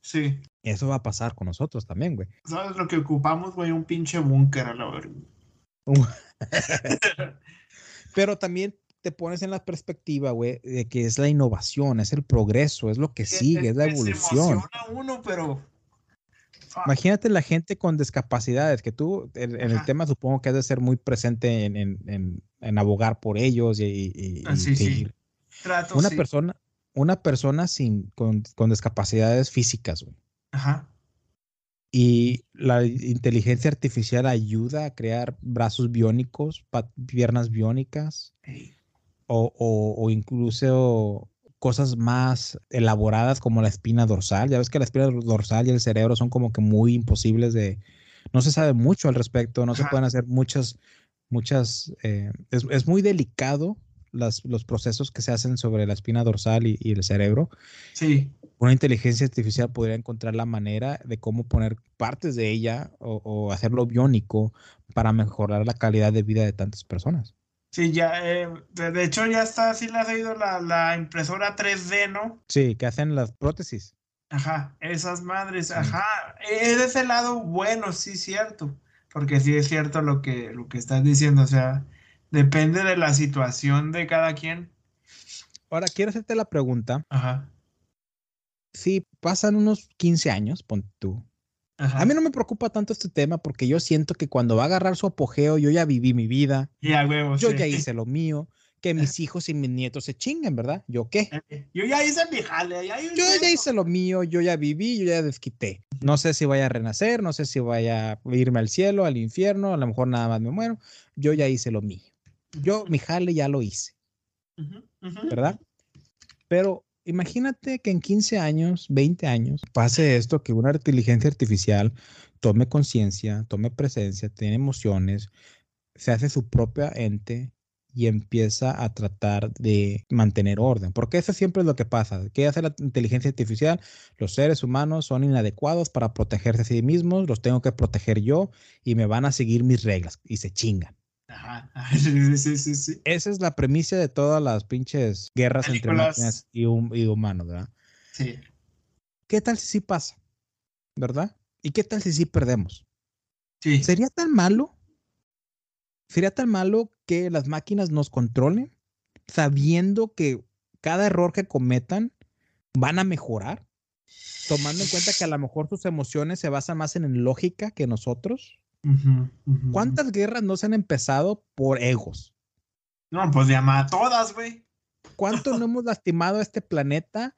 Sí. Eso va a pasar con nosotros también, güey. ¿Sabes lo que ocupamos, güey? Un pinche búnker a la verga. Pero también te pones en la perspectiva, güey, de que es la innovación, es el progreso, es lo que sigue, es, la evolución. uno, pero... Imagínate la gente con discapacidades, que tú en, el tema supongo que has de ser muy presente en, abogar por ellos y, ah, sí, una persona, una persona sin, con, discapacidades físicas, güey. Ajá. y la inteligencia artificial ayuda a crear brazos biónicos, piernas biónicas o, o, incluso cosas más elaboradas como la espina dorsal. Ya ves que la espina dorsal y el cerebro son como que muy imposibles de... No se sabe mucho al respecto, no se pueden hacer muchas, muchas... Eh, es, es, muy delicado las, los procesos que se hacen sobre la espina dorsal y, y el cerebro. Sí una inteligencia artificial podría encontrar la manera de cómo poner partes de ella o, hacerlo biónico para mejorar la calidad de vida de tantas personas. Sí, ya, eh, de hecho ya está, sí le ha salido la, la, impresora 3D, ¿no? Sí, que hacen las prótesis. Ajá, esas madres, ajá. Es de ese lado bueno, sí, cierto. Porque sí es cierto lo que, lo que estás diciendo, o sea, depende de la situación de cada quien. Ahora, quiero hacerte la pregunta. Ajá si pasan unos 15 años, pon tú. A mí no me preocupa tanto este tema porque yo siento que cuando va a agarrar su apogeo, yo ya viví mi vida. Ya, yo ya hice lo mío. Que mis hijos y mis nietos se chinguen, ¿verdad? ¿Yo qué? Yo ya hice mi jale. Ya yo ya hice lo mío, yo ya viví, yo ya desquité. No sé si vaya a renacer, no sé si vaya a irme al cielo, al infierno, a lo mejor nada más me muero. Yo ya hice lo mío. Yo mi jale ya lo hice. ¿Verdad? Pero imagínate que en 15 años, 20 años, pase esto, que una inteligencia artificial tome conciencia, tome presencia, tiene emociones, se hace su propia ente y empieza a tratar de mantener orden. Porque eso siempre es lo que pasa. ¿Qué hace la inteligencia artificial? Los seres humanos son inadecuados para protegerse a sí mismos, los tengo que proteger yo y me van a seguir mis reglas y se chingan. Esa es la premisa de todas las pinches guerras entre máquinas y, humanos, ¿verdad? Sí. ¿Qué tal si sí pasa? ¿Verdad? ¿Y qué tal si sí perdemos? Sí. ¿Sería tan malo? ¿Sería tan malo que las máquinas nos controlen sabiendo que cada error que cometan van a mejorar? Tomando en cuenta que a lo mejor sus emociones se basan más en lógica que nosotros. ¿Cuántas guerras no se han empezado por egos? No, pues llama a todas, güey. ¿Cuánto no hemos lastimado a este planeta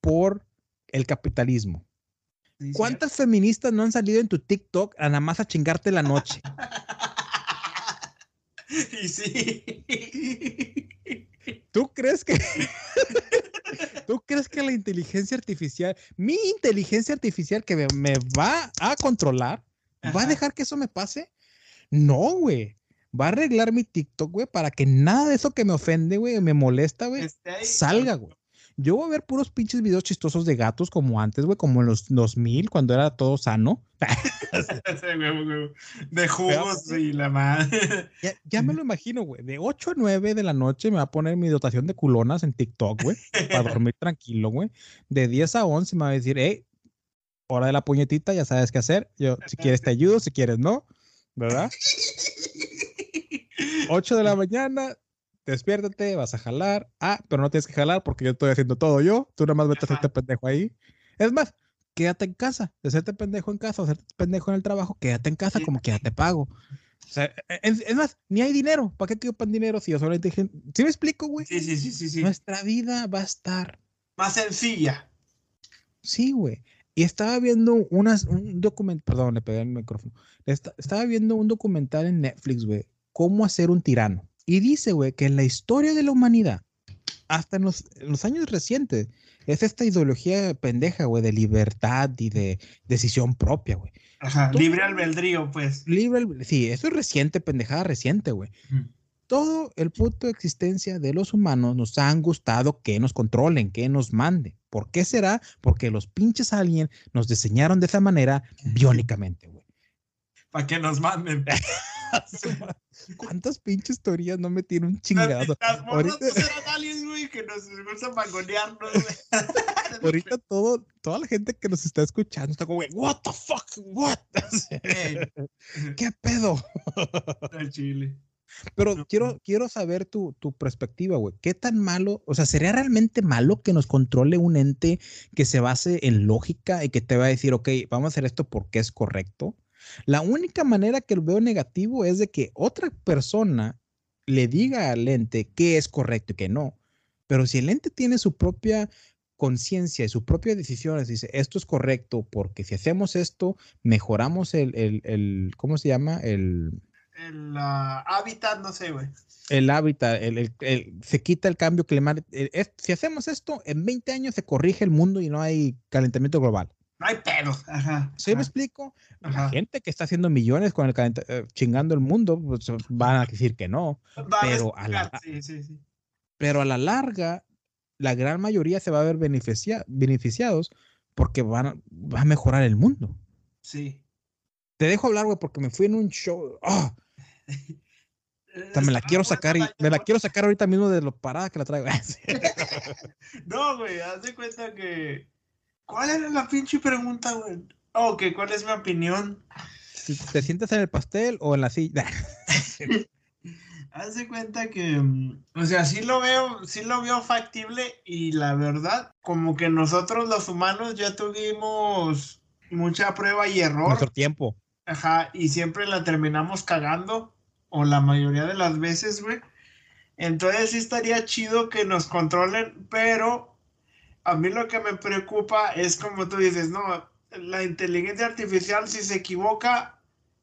por el capitalismo? ¿Cuántas feministas no han salido en tu TikTok a nada más a chingarte la noche? y sí. ¿Tú crees que ¿Tú crees que la inteligencia artificial, mi inteligencia artificial que me va a controlar, ¿Va a dejar que eso me pase? No, güey. Va a arreglar mi TikTok, güey, para que nada de eso que me ofende, güey, me molesta, güey, salga, güey. Yo voy a ver puros pinches videos chistosos de gatos como antes, güey, como en los 2000, cuando era todo sano. de jugos y la madre. Ya, me lo imagino, güey. De 8 a 9 de la noche me va a poner mi dotación de culonas en TikTok, güey, para dormir tranquilo, güey. De 10 a 11 me va a decir, hey, hora de la puñetita, ya sabes qué hacer. Yo, si quieres te ayudo, si quieres no, ¿verdad? 8 de la mañana, despiértate, vas a jalar. Ah, pero no tienes que jalar porque yo estoy haciendo todo yo. Tú nada más vete a hacerte pendejo ahí. Es más, quédate en casa. De hacerte pendejo en casa o hacerte pendejo en el trabajo, quédate en casa como que ya te pago. O sea, e, es, más, ni hay dinero. ¿Para qué te pan dinero si yo solamente dije... ¿Sí me explico, güey? Sí, sí, sí, sí, Nuestra vida va a estar... Más sencilla. Sí, güey. Y estaba viendo unas, un documental, perdón, le pegué el micrófono. estaba viendo un documental en Netflix, güey, cómo hacer un tirano. Y dice, güey, que en la historia de la humanidad, hasta en los, años recientes, es esta ideología pendeja, güey, de libertad y de decisión propia, güey. Ajá, libre albedrío, pues. Libre, sí, eso es reciente, pendejada reciente, güey todo el punto de existencia de los humanos nos han gustado que nos controlen, que nos manden. ¿Por qué será? Porque los pinches alguien nos diseñaron de esa manera biónicamente, güey. Para que nos manden. ¿Cuántas pinches teorías no me tienen un chingado? Ahorita... güey, que nos gusta mangonearnos, Ahorita todo, toda la gente que nos está escuchando está como, güey, what the fuck, what? ¿Qué pedo? Chile. Pero quiero, quiero saber tu, tu perspectiva, güey. ¿Qué tan malo, o sea, sería realmente malo que nos controle un ente que se base en lógica y que te va a decir, ok, vamos a hacer esto porque es correcto? La única manera que lo veo negativo es de que otra persona le diga al ente qué es correcto y qué no. Pero si el ente tiene su propia conciencia de sus propias decisiones, dice, esto es correcto porque si hacemos esto, mejoramos el, el, el ¿cómo se llama? El, el hábitat, no sé, güey. El hábitat, el, se quita el cambio climático. si hacemos esto, en 20 años se corrige el mundo y no hay calentamiento global. No hay pedos. Ajá. ¿Sí me explico? La gente que está haciendo millones con el eh, chingando el mundo, pues, van a decir que no. pero, a la, sí, sí, sí. pero a la larga, la gran mayoría se va a ver beneficiados porque van va a mejorar el mundo. Sí. Te dejo hablar, güey, porque me fui en un show. Me la quiero sacar y me la quiero sacar ahorita mismo de lo parada que la traigo. no, güey, haz de cuenta que. ¿Cuál era la pinche pregunta, güey? Que ¿cuál es mi opinión? ¿Te sientas en el pastel o en la silla? haz de cuenta que, mm, o sea, sí lo veo, sí lo veo factible y la verdad, como que nosotros los humanos ya tuvimos mucha prueba y error. Nuestro tiempo. Ajá, y siempre la terminamos cagando, o la mayoría de las veces, güey. Entonces sí estaría chido que nos controlen, pero a mí lo que me preocupa es como tú dices, no, la inteligencia artificial si se equivoca,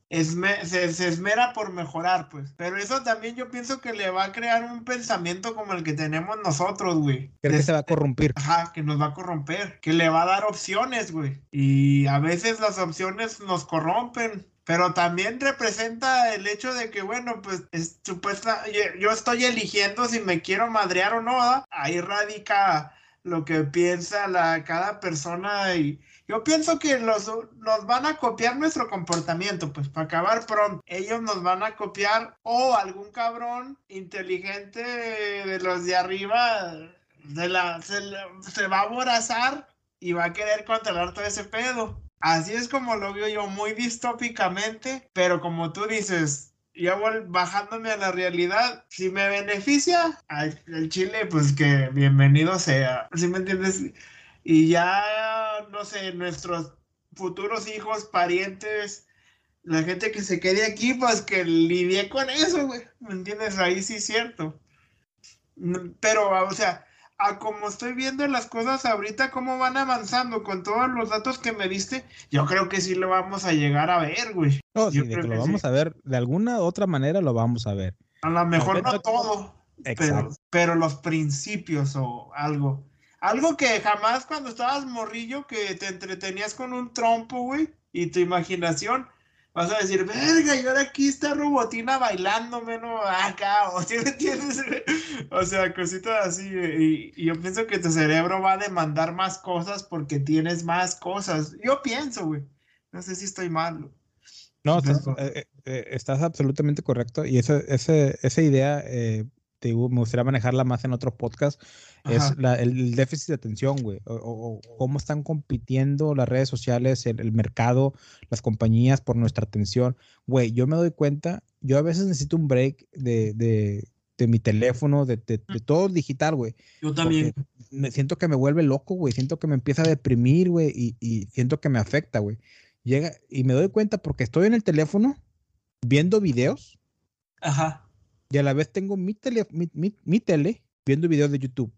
se, esmera por mejorar, pues. Pero eso también yo pienso que le va a crear un pensamiento como el que tenemos nosotros, güey. Creo que se va a corromper. Ajá, que nos va a corromper. Que le va a dar opciones, güey. Y a veces las opciones nos corrompen. Pero también representa el hecho de que, bueno, pues es supuesta, yo estoy eligiendo si me quiero madrear o no. Ahí radica lo que piensa la, cada persona y, yo pienso que los, nos van a copiar nuestro comportamiento, pues para acabar pronto. Ellos nos van a copiar o algún cabrón inteligente de los de arriba de la, se, va a aborazar y va a querer controlar todo ese pedo. Así es como lo veo yo, muy distópicamente, pero como tú dices, yo bajándome a la realidad. Si me beneficia el Chile, pues que bienvenido sea. ¿Sí me entiendes? y ya, no sé, nuestros futuros hijos, parientes, la gente que se quede aquí, pues que lidie con eso, güey. ¿Me entiendes? Ahí sí es cierto. Mm, pero, o sea, a como estoy viendo las cosas ahorita, cómo van avanzando con todos los datos que me diste, yo creo que sí lo vamos a llegar a ver, güey. No, sí, de que lo vamos a ver, de alguna otra manera lo vamos a ver. A lo mejor no todo, pero, pero los principios o algo. Algo que jamás cuando estabas morrillo que te entretenías con un trompo, güey, y tu imaginación, vas a decir, verga, y ahora aquí está Robotina bailándome, ¿no? Acá, o ¿sí me entiendes? o sea, cositas así, y, y, yo pienso que tu cerebro va a demandar más cosas porque tienes más cosas. Yo pienso, güey. No sé si estoy mal. No, estás, eh, eh, estás absolutamente correcto. Y esa, esa idea eh, me gustaría manejarla más en otros podcasts, es el, déficit de atención, güey, o, cómo están compitiendo las redes sociales, el, mercado, las compañías por nuestra atención. Güey, yo me doy cuenta, yo a veces necesito un break de, de, de mi teléfono, de, de, todo digital, güey. Yo también. Me siento que me vuelve loco, güey, siento que me empieza a deprimir, güey, y, y siento que me afecta, güey. Llega y me doy cuenta porque estoy en el teléfono viendo videos. Ajá y a la vez tengo mi tele, mi, tele viendo videos de YouTube.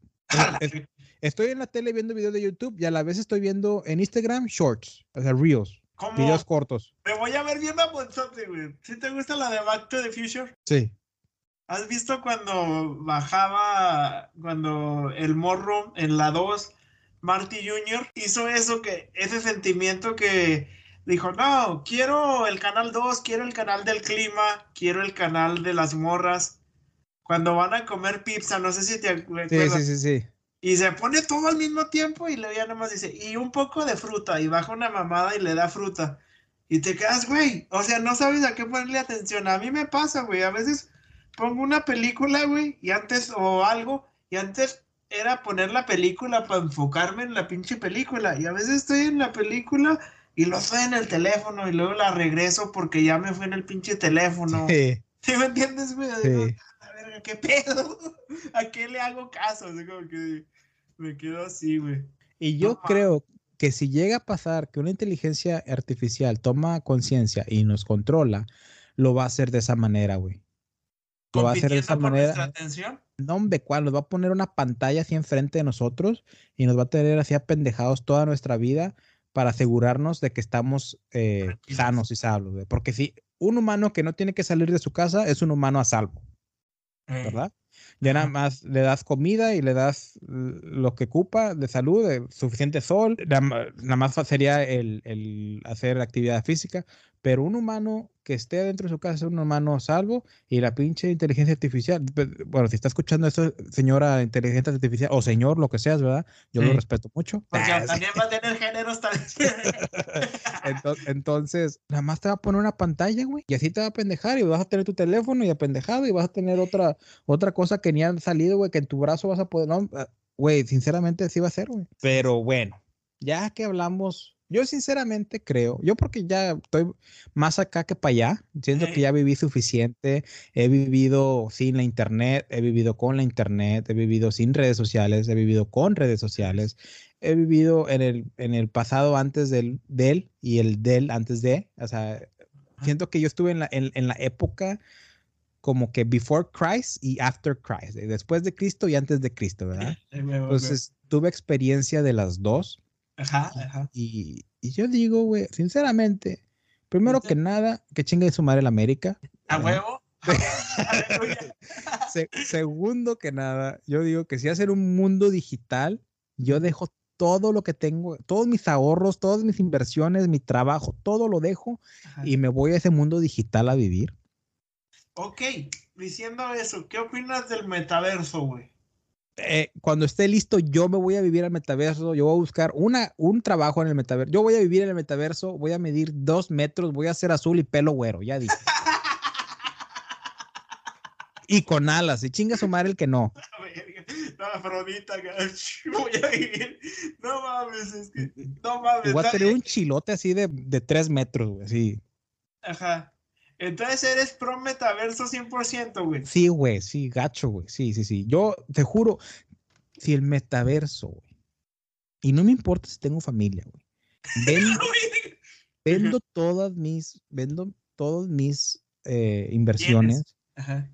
Estoy en la tele viendo videos de YouTube y a la vez estoy viendo en Instagram shorts, o sea, reels. Videos cortos. Me voy a ver bien a Monzote, güey. ¿Sí te gusta la de Back to the Future? Sí. ¿Has visto cuando bajaba, cuando el morro en la 2, Marty Jr. hizo eso que, ese sentimiento que dijo, no, quiero el canal 2, quiero el canal del clima, quiero el canal de las morras. Cuando van a comer pizza, no sé si te acuerdas. Sí, sí, sí, sí. Y se pone todo al mismo tiempo y le ya nomás dice, y un poco de fruta, y baja una mamada y le da fruta. Y te quedas, güey, o sea, no sabes a qué ponerle atención. A mí me pasa, güey, a veces pongo una película, güey, y antes, o algo, y antes era poner la película para enfocarme en la pinche película. Y a veces estoy en la película y lo estoy en el teléfono y luego la regreso porque ya me fui en el pinche teléfono. Sí. ¿Sí me entiendes, güey? Sí. ¿Qué pedo? ¿A qué le hago caso? Así como que me quedo así, güey. Y yo creo que si llega a pasar que una inteligencia artificial toma conciencia y nos controla, lo va a hacer de esa manera, güey. Lo va a hacer de esa manera. Atención? No, hombre, ¿cuál? Nos va a poner una pantalla así enfrente de nosotros y nos va a tener así apendejados toda nuestra vida para asegurarnos de que estamos eh, sanos y salvos. Porque si un humano que no tiene que salir de su casa es un humano a salvo, ¿verdad? Ya nada más le das comida y le das lo que ocupa de salud, de suficiente sol. Nada más sería el, el hacer actividad física. Pero un humano que esté dentro de su casa es un humano salvo y la pinche inteligencia artificial. pe- Bueno, si está escuchando esto, señora inteligencia artificial o señor, lo que seas, ¿verdad? Yo lo respeto mucho. Porque Ah, también va a tener géneros también. Ento- Entonces, nada más te va a poner una pantalla, güey, y así te va a pendejar y vas a tener tu teléfono y apendejado y vas a tener otra, otra cosa que ni han salido, güey, que en tu brazo vas a poder, no, ah, güey, sinceramente así va a ser, güey. Pero bueno, ya que hablamos, yo sinceramente creo, yo porque ya estoy más acá que para allá, siento que ya viví suficiente, he vivido sin la internet, he vivido con la internet, he vivido sin redes sociales, he vivido con redes sociales, he vivido en el, en el pasado antes del, del y el del antes de. O sea, siento que yo estuve en la, en, en la época como que before Christ y after Christ, de después de Cristo y antes de Cristo, ¿verdad? Entonces, tuve experiencia de las dos Ajá, ajá. y, y yo digo, güey, sinceramente, primero que nada, que chingue su madre la América. A ¿verdad? huevo. Se- segundo que nada, yo digo que si hacer un mundo digital, yo dejo todo lo que tengo, todos mis ahorros, todas mis inversiones, mi trabajo, todo lo dejo Ajá. y me voy a ese mundo digital a vivir. Ok, diciendo eso, ¿qué opinas del metaverso, güey? Eh, cuando esté listo, yo me voy a vivir al metaverso, yo voy a buscar una, un trabajo en el metaverso, yo voy a vivir en el metaverso, voy a medir dos metros, voy a ser azul y pelo güero, ya dije. Y con alas, y chinga su madre el que no. No, Afrodita, voy a vivir. No mames, es que. No mames. Voy a tener un chilote así de, de tres metros, güey, así. Ajá. Entonces eres pro metaverso 100%, güey. Sí, güey, sí, gacho, güey. Sí, sí, sí. Yo te juro, si el metaverso, güey. Y no me importa si tengo familia, güey. Vendo, vendo todas mis, vendo todas mis eh, inversiones, Ajá.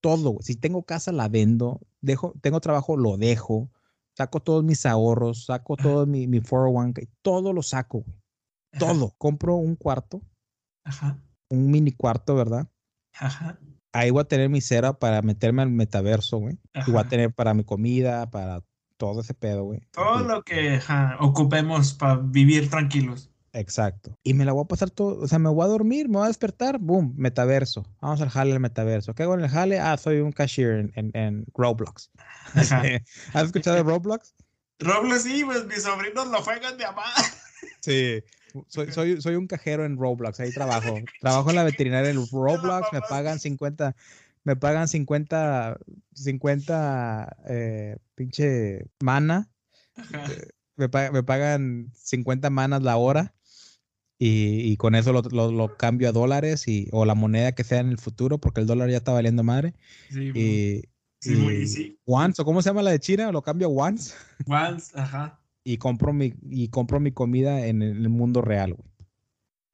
todo, güey. Si tengo casa, la vendo. Dejo, tengo trabajo, lo dejo. Saco todos mis ahorros, saco todo mi, mi 401k, todo lo saco, güey. Todo. Compro un cuarto, Ajá. Un mini cuarto, ¿verdad? Ajá. Ahí voy a tener mi cera para meterme al metaverso, güey. Y voy a tener para mi comida, para todo ese pedo, güey. Todo lo que ocupemos para vivir tranquilos. Exacto. Y me la voy a pasar todo, o sea, me voy a dormir, me voy a despertar, boom, metaverso. Vamos al jale del metaverso. ¿Qué hago en el jale? Ah, soy un cashier en, en, en Roblox. Ajá. ¿Has escuchado de Roblox? Roblox sí, pues mis sobrinos lo juegan de amar. Sí. Soy, soy, soy un cajero en Roblox, ahí trabajo. Trabajo en la veterinaria en Roblox, me pagan 50, me pagan 50, 50 eh, pinche mana Ajá. me, me pagan 50 manas la hora y, y con eso lo, lo- lo cambio a dólares y, o la moneda que sea en el futuro porque el dólar ya está valiendo madre. Sí, y sí. Once, o cómo se llama la de China, lo cambio a once Once, ajá. Y compro mi, y compro mi comida en el, mundo real, güey.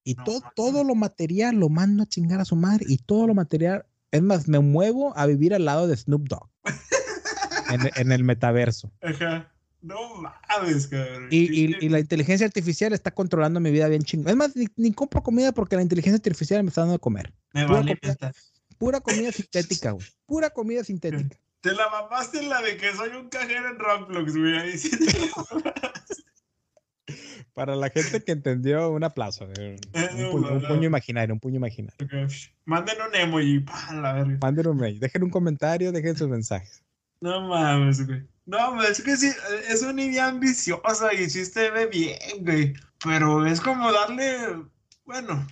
Y No to- mames. todo lo material lo mando a chingar a su madre y todo lo material, es más, me muevo a vivir al lado de Snoop Dogg en, en el metaverso. Ajá. No mames, cabrón. Y, y- y la inteligencia artificial está controlando mi vida bien chingón. Es más, ni, ni compro comida porque la inteligencia artificial me está dando de comer. Me pura vale comida. Pura comida sintética, güey. Pura comida sintética. Te la mamaste en la de que soy un cajero en Roblox, güey. Ahí sí te. Para la gente que entendió, un aplauso. eh, Un, puño, un puño imaginario, un puño imaginario. Manden un emoji, pa, la verga. Manden un mail, dejen un comentario, dejen sus mensajes. No mames, güey. No, es que sí, es una idea ambiciosa y sí se ve bien, güey. Pero es como darle, bueno,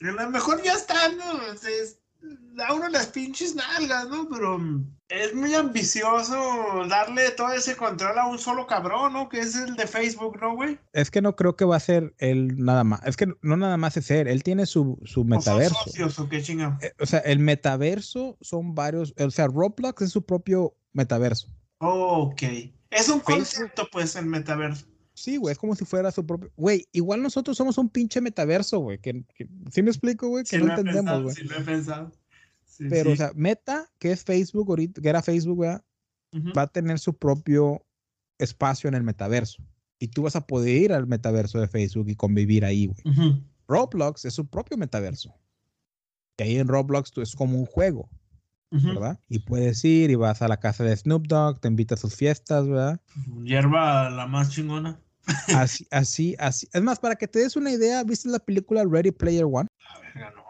a lo mejor ya está, ¿no? O sea, es- da uno las pinches nalgas, ¿no? Pero es muy ambicioso darle todo ese control a un solo cabrón, ¿no? Que es el de Facebook, ¿no, güey? Es que no creo que va a ser él nada más. Es que no nada más es él. Él tiene su, su ¿O son metaverso. socios o qué chingado? Eh, O sea, el metaverso son varios. O sea, Roblox es su propio metaverso. ok. Es un Facebook. concepto, pues, el metaverso. Sí, güey, es como si fuera su propio. Güey, igual nosotros somos un pinche metaverso, güey. Que, que- ¿Sí me explico, güey? Que Sí no entendemos, güey. sí lo he pensado. Pero, o sea, Meta, que es Facebook ahorita, que era Facebook, va a tener su propio espacio en el metaverso. Y tú vas a poder ir al metaverso de Facebook y convivir ahí, güey. Roblox es su propio metaverso. Y ahí en Roblox tú es como un juego, ¿verdad? Y puedes ir y vas a la casa de Snoop Dogg, te invita a sus fiestas, ¿verdad? Hierba la más chingona. Así, así, así. Es más, para que te des una idea, ¿viste la película Ready Player One? A ver, no,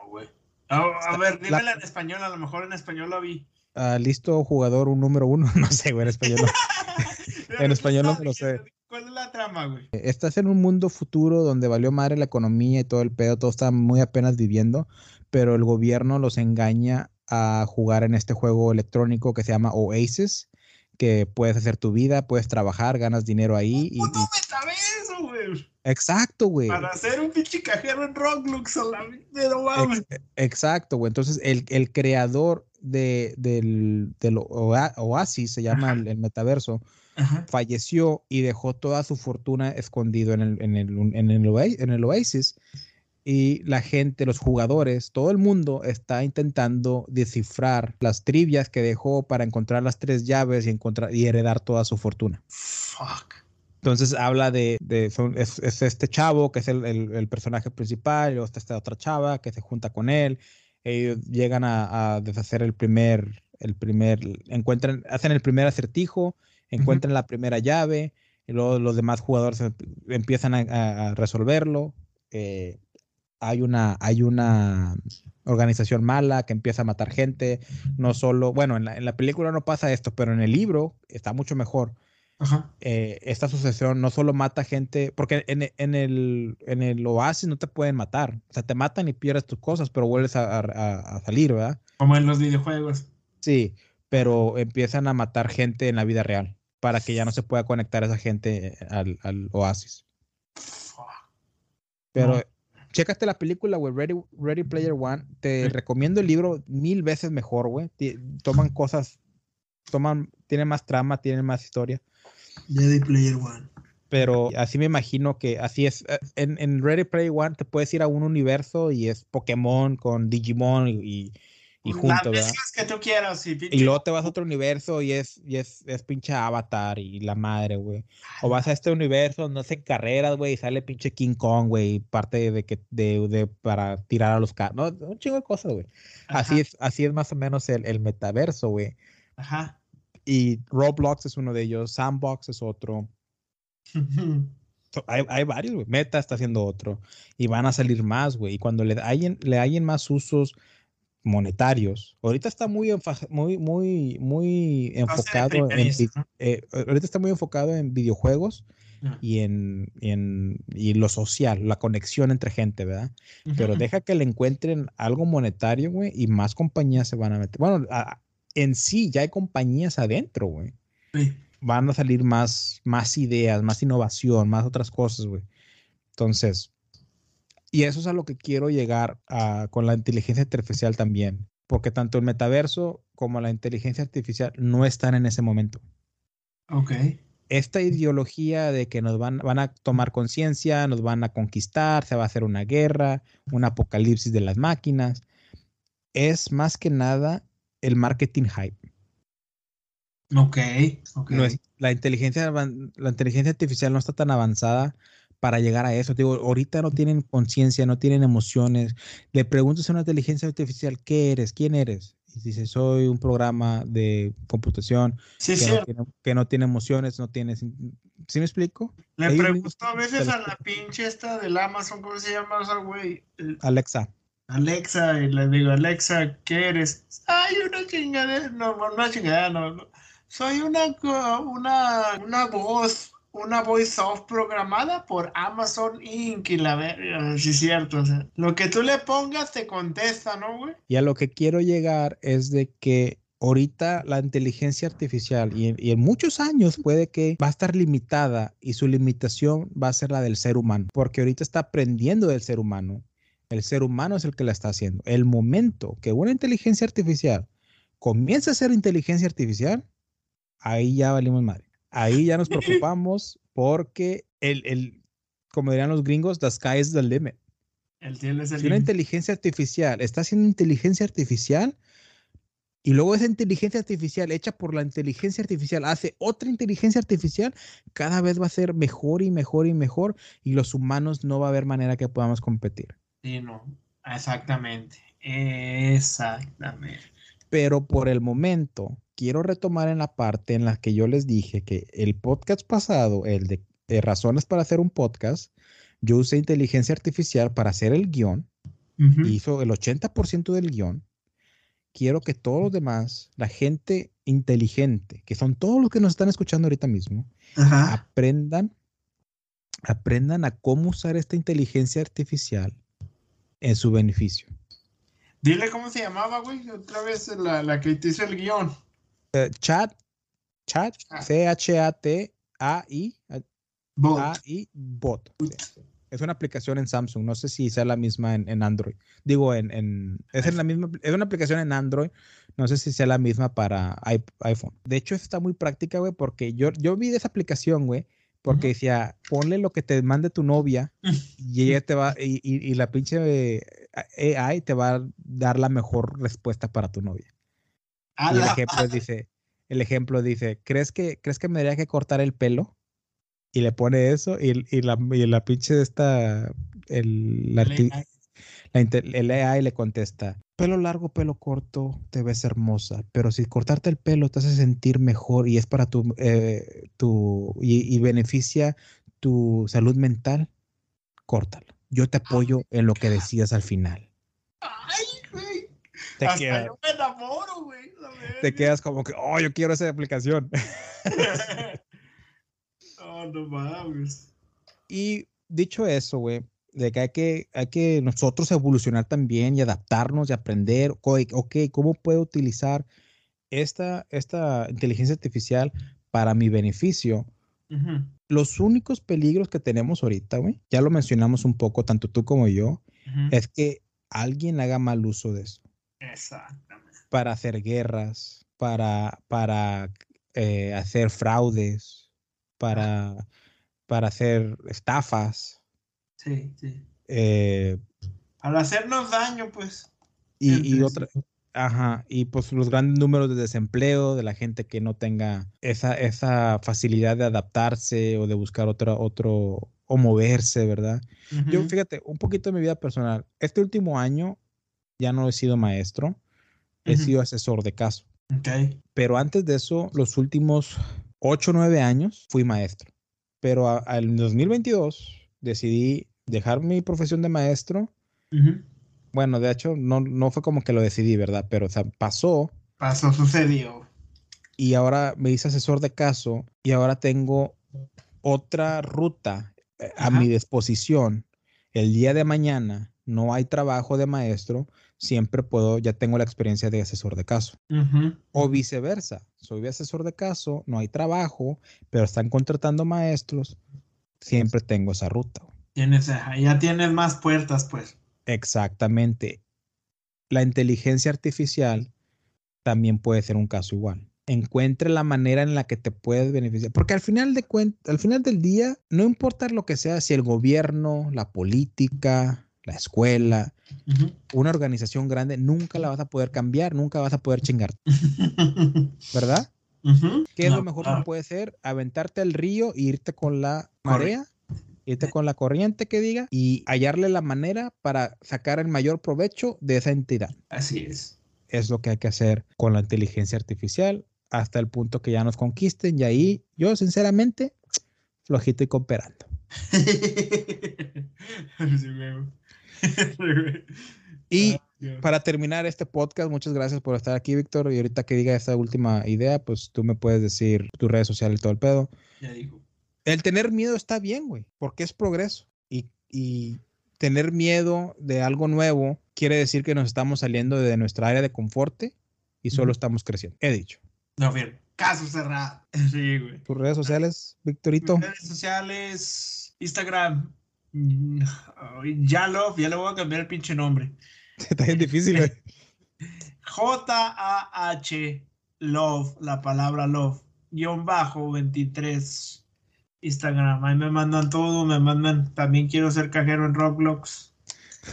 güey. A, ver, dímela en español, a lo mejor en español la vi. Ah, listo jugador, un número uno, no sé, güey, en español en español no lo sé. ¿Cuál es la trama, güey? Estás en un mundo futuro donde valió madre la economía y todo el pedo, todo está muy apenas viviendo, pero el gobierno los engaña a jugar en este juego electrónico que se llama Oasis, que puedes hacer tu vida, puedes trabajar, ganas dinero ahí. y, eso, güey. Exacto, güey. Para hacer un pinche cajero en Roblox a la vida, Exacto, güey. Entonces, el, el creador de, del, del Oasis, se llama el, metaverso, falleció y dejó toda su fortuna escondido en el, en el, en el, en el Oasis y la gente, los jugadores, todo el mundo está intentando descifrar las trivias que dejó para encontrar las tres llaves y, encontrar, y heredar toda su fortuna. Fuck. Entonces habla de, de es, este chavo que es el, el, personaje principal, y luego está esta otra chava que se junta con él, ellos llegan a, a deshacer el primer, el primer, encuentran, hacen el primer acertijo, encuentran la primera llave, y luego los demás jugadores em, empiezan a, a resolverlo. Eh, hay una, hay una organización mala que empieza a matar gente, no solo, bueno, en la, en la película no pasa esto, pero en el libro está mucho mejor. Eh, esta asociación no solo mata gente, porque en, en, el, en el oasis no te pueden matar, o sea, te matan y pierdes tus cosas, pero vuelves a, a, salir, ¿verdad? Como en los videojuegos. Sí, pero empiezan a matar gente en la vida real para que ya no se pueda conectar esa gente al, al oasis. Pero Chécate la película, güey, Ready, Ready Player One. Te recomiendo el libro mil veces mejor, güey. Toman cosas, toman, tienen más trama, tienen más historia. Ready Player One. Pero así me imagino que así es. Eh, en, en Ready Player One te puedes ir a un universo y es Pokémon con Digimon y, y juntos, Las que tú quieras. Y, luego te vas a otro universo y es, y es, es pinche Avatar y la madre, güey. O vas a este universo no hacen carreras, güey, y sale pinche King Kong, güey, parte de que, de, de, para tirar a los carros. No, un chingo de cosas, güey. Así es, así es más o menos el, el metaverso, güey. Ajá. Y Roblox es uno de ellos, Sandbox es otro. hay, hay, varios, güey. Meta está haciendo otro. Y van a salir más, güey. Y cuando le hayan, le hayan más usos monetarios. Ahorita está muy, muy, muy, muy enfocado en, eh, ahorita está muy enfocado en videojuegos y en, en y lo social, la conexión entre gente, ¿verdad? Pero deja que le encuentren algo monetario, güey, y más compañías se van a meter. Bueno, en sí ya hay compañías adentro, güey. Van a salir más, más ideas, más innovación, más otras cosas, güey. Entonces, y eso es a lo que quiero llegar con la inteligencia artificial también, porque tanto el metaverso como la inteligencia artificial no están en ese momento. Ok. Esta ideología de que nos van, van a tomar conciencia, nos van a conquistar, se va a hacer una guerra, un apocalipsis de las máquinas, es más que nada el marketing hype. Ok, ok. la, inteligencia, la inteligencia artificial no está tan avanzada para llegar a eso. Digo, ahorita no tienen conciencia, no tienen emociones. Le preguntas a una inteligencia artificial, ¿qué eres? ¿Quién eres? Y dice, soy un programa de computación que, no tiene, que, no tiene, emociones, no tiene... ¿Sí me explico? Le pregunto a veces a la pinche esta del Amazon, ¿cómo se llama esa güey? Alexa. Alexa, y le digo, Alexa, ¿qué eres? Ay, una chingadera, no, una chingadera, no, no. Soy una, una, una voz una voice off programada por Amazon Inc. y la verga, sí es cierto. Lo que tú le pongas te contesta, ¿no, güey? Y a lo que quiero llegar es de que ahorita la inteligencia artificial y en, muchos años puede que va a estar limitada y su limitación va a ser la del ser humano, porque ahorita está aprendiendo del ser humano. El ser humano es el que la está haciendo. El momento que una inteligencia artificial comienza a ser inteligencia artificial, ahí ya valimos madre ahí ya nos preocupamos porque el, el, como dirían los gringos, the sky is the limit. El cielo es el si una inteligencia artificial está haciendo inteligencia artificial, y luego esa inteligencia artificial hecha por la inteligencia artificial hace otra inteligencia artificial, cada vez va a ser mejor y mejor y mejor y los humanos no va a haber manera que podamos competir. Sí, no, exactamente, exactamente. Pero por el momento, quiero retomar en la parte en la que yo les dije que el podcast pasado, el de, razones para hacer un podcast, yo usé inteligencia artificial para hacer el guion, hizo el 80% del guion quiero que todos los demás, la gente inteligente, que son todos los que nos están escuchando ahorita mismo, aprendan, aprendan a cómo usar esta inteligencia artificial en su beneficio. Dile cómo se llamaba, güey, otra vez la, que te hizo el guion. Eh, chat, chat, C-H-A-T-A-I, A-I, bot. Es una aplicación en Samsung. No sé si sea la misma en, Android. Digo, en, es, en la misma, es una aplicación en Android. No sé si sea la misma para iPhone. De hecho, está muy práctica, güey, porque yo, yo vi de esa aplicación, güey, porque decía, ponle lo que te mande tu novia y ella te va, y, la pinche AI te va a dar la mejor respuesta para tu novia. Y el ejemplo dice, el ejemplo dice, ¿crees que, ¿crees que me debería que cortar el pelo? y le pone eso y, y, la, y la pinche esta, el, la, el AI le contesta, pelo largo, pelo corto, te ves hermosa, pero si cortarte el pelo te hace sentir mejor y es para tu, eh, tu y, beneficia tu salud mental, córtalo. Yo te apoyo en lo que decidas al final. Ay, güey. Te Hasta yo me enamoro, güey. Te quedas como que, oh, yo quiero esa aplicación. Y dicho eso, güey, de que hay, que hay que nosotros evolucionar también y adaptarnos y aprender, ok, ¿cómo puedo utilizar esta, esta inteligencia artificial para mi beneficio? Los únicos peligros que tenemos ahorita, güey, ya lo mencionamos un poco, tanto tú como yo, es que alguien haga mal uso de eso. Exactamente. Para hacer guerras, para, para eh, hacer fraudes, para, para hacer estafas. Sí, sí. Eh, para hacernos daño, pues. Y, y otra, ajá, y pues los grandes números de desempleo, de la gente que no tenga esa, esa facilidad de adaptarse o de buscar otro, otro, o moverse, ¿verdad? Yo, fíjate, un poquito de mi vida personal. Este último año ya no he sido maestro, he sido asesor de caso. Okay. Pero antes de eso, los últimos 8 o 9 años fui maestro, pero en 2022 decidí dejar mi profesión de maestro. Bueno, de hecho, no, no fue como que lo decidí, ¿verdad? Pero pasó. Pasó, sucedió. Y ahora me hice asesor de caso y ahora tengo otra ruta eh, a mi disposición. El día de mañana no hay trabajo de maestro, siempre puedo, ya tengo la experiencia de asesor de caso. O viceversa, soy asesor de caso, no hay trabajo, pero están contratando maestros, siempre tengo esa ruta. Tienes, ya tienes más puertas, pues. Exactamente. La inteligencia artificial también puede ser un caso igual. Encuentre la manera en la que te puedes beneficiar. Porque al final, de al final del día, no importa lo que sea, si el gobierno, la política, la escuela, una organización grande, nunca la vas a poder cambiar, nunca vas a poder chingar. ¿Verdad? ¿Qué es lo mejor que puede ser? Aventarte al río e irte con la marea, irte con la corriente que diga y hallarle la manera para sacar el mayor provecho de esa entidad. Así es. Es lo que hay que hacer con la inteligencia artificial hasta el punto que ya nos conquisten y ahí yo sinceramente flojito y cooperando. y para terminar este podcast, muchas gracias por estar aquí, Víctor. Y ahorita que diga esta última idea, pues tú me puedes decir tus redes sociales y todo el pedo. Ya digo. El tener miedo está bien, güey, porque es progreso. Y, y tener miedo de algo nuevo quiere decir que nos estamos saliendo de nuestra área de confort y solo estamos creciendo. He dicho. No, bien. Caso cerrado. Sí, güey. ¿Tus redes sociales, Víctorito? redes sociales, Instagram, Mm, ya Love, ya le voy a cambiar el pinche nombre. Está bien difícil, J-A-H Love, la palabra Love, guion bajo 23 Instagram. Ahí me mandan todo, me mandan. También quiero ser cajero en Roblox.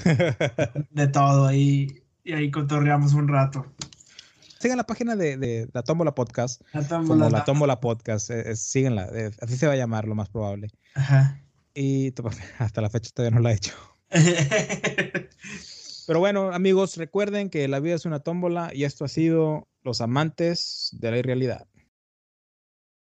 de todo ahí. Y ahí cotorreamos un rato. sigan la página de, la Tómbola Podcast. La Tómbola, la Tómbola Podcast. Eh, eh, síguenla. Eh, así se va a llamar, lo más probable. Ajá. Y hasta la fecha todavía no la he hecho. Pero bueno, amigos, recuerden que la vida es una tómbola y esto ha sido Los Amantes de la Irrealidad.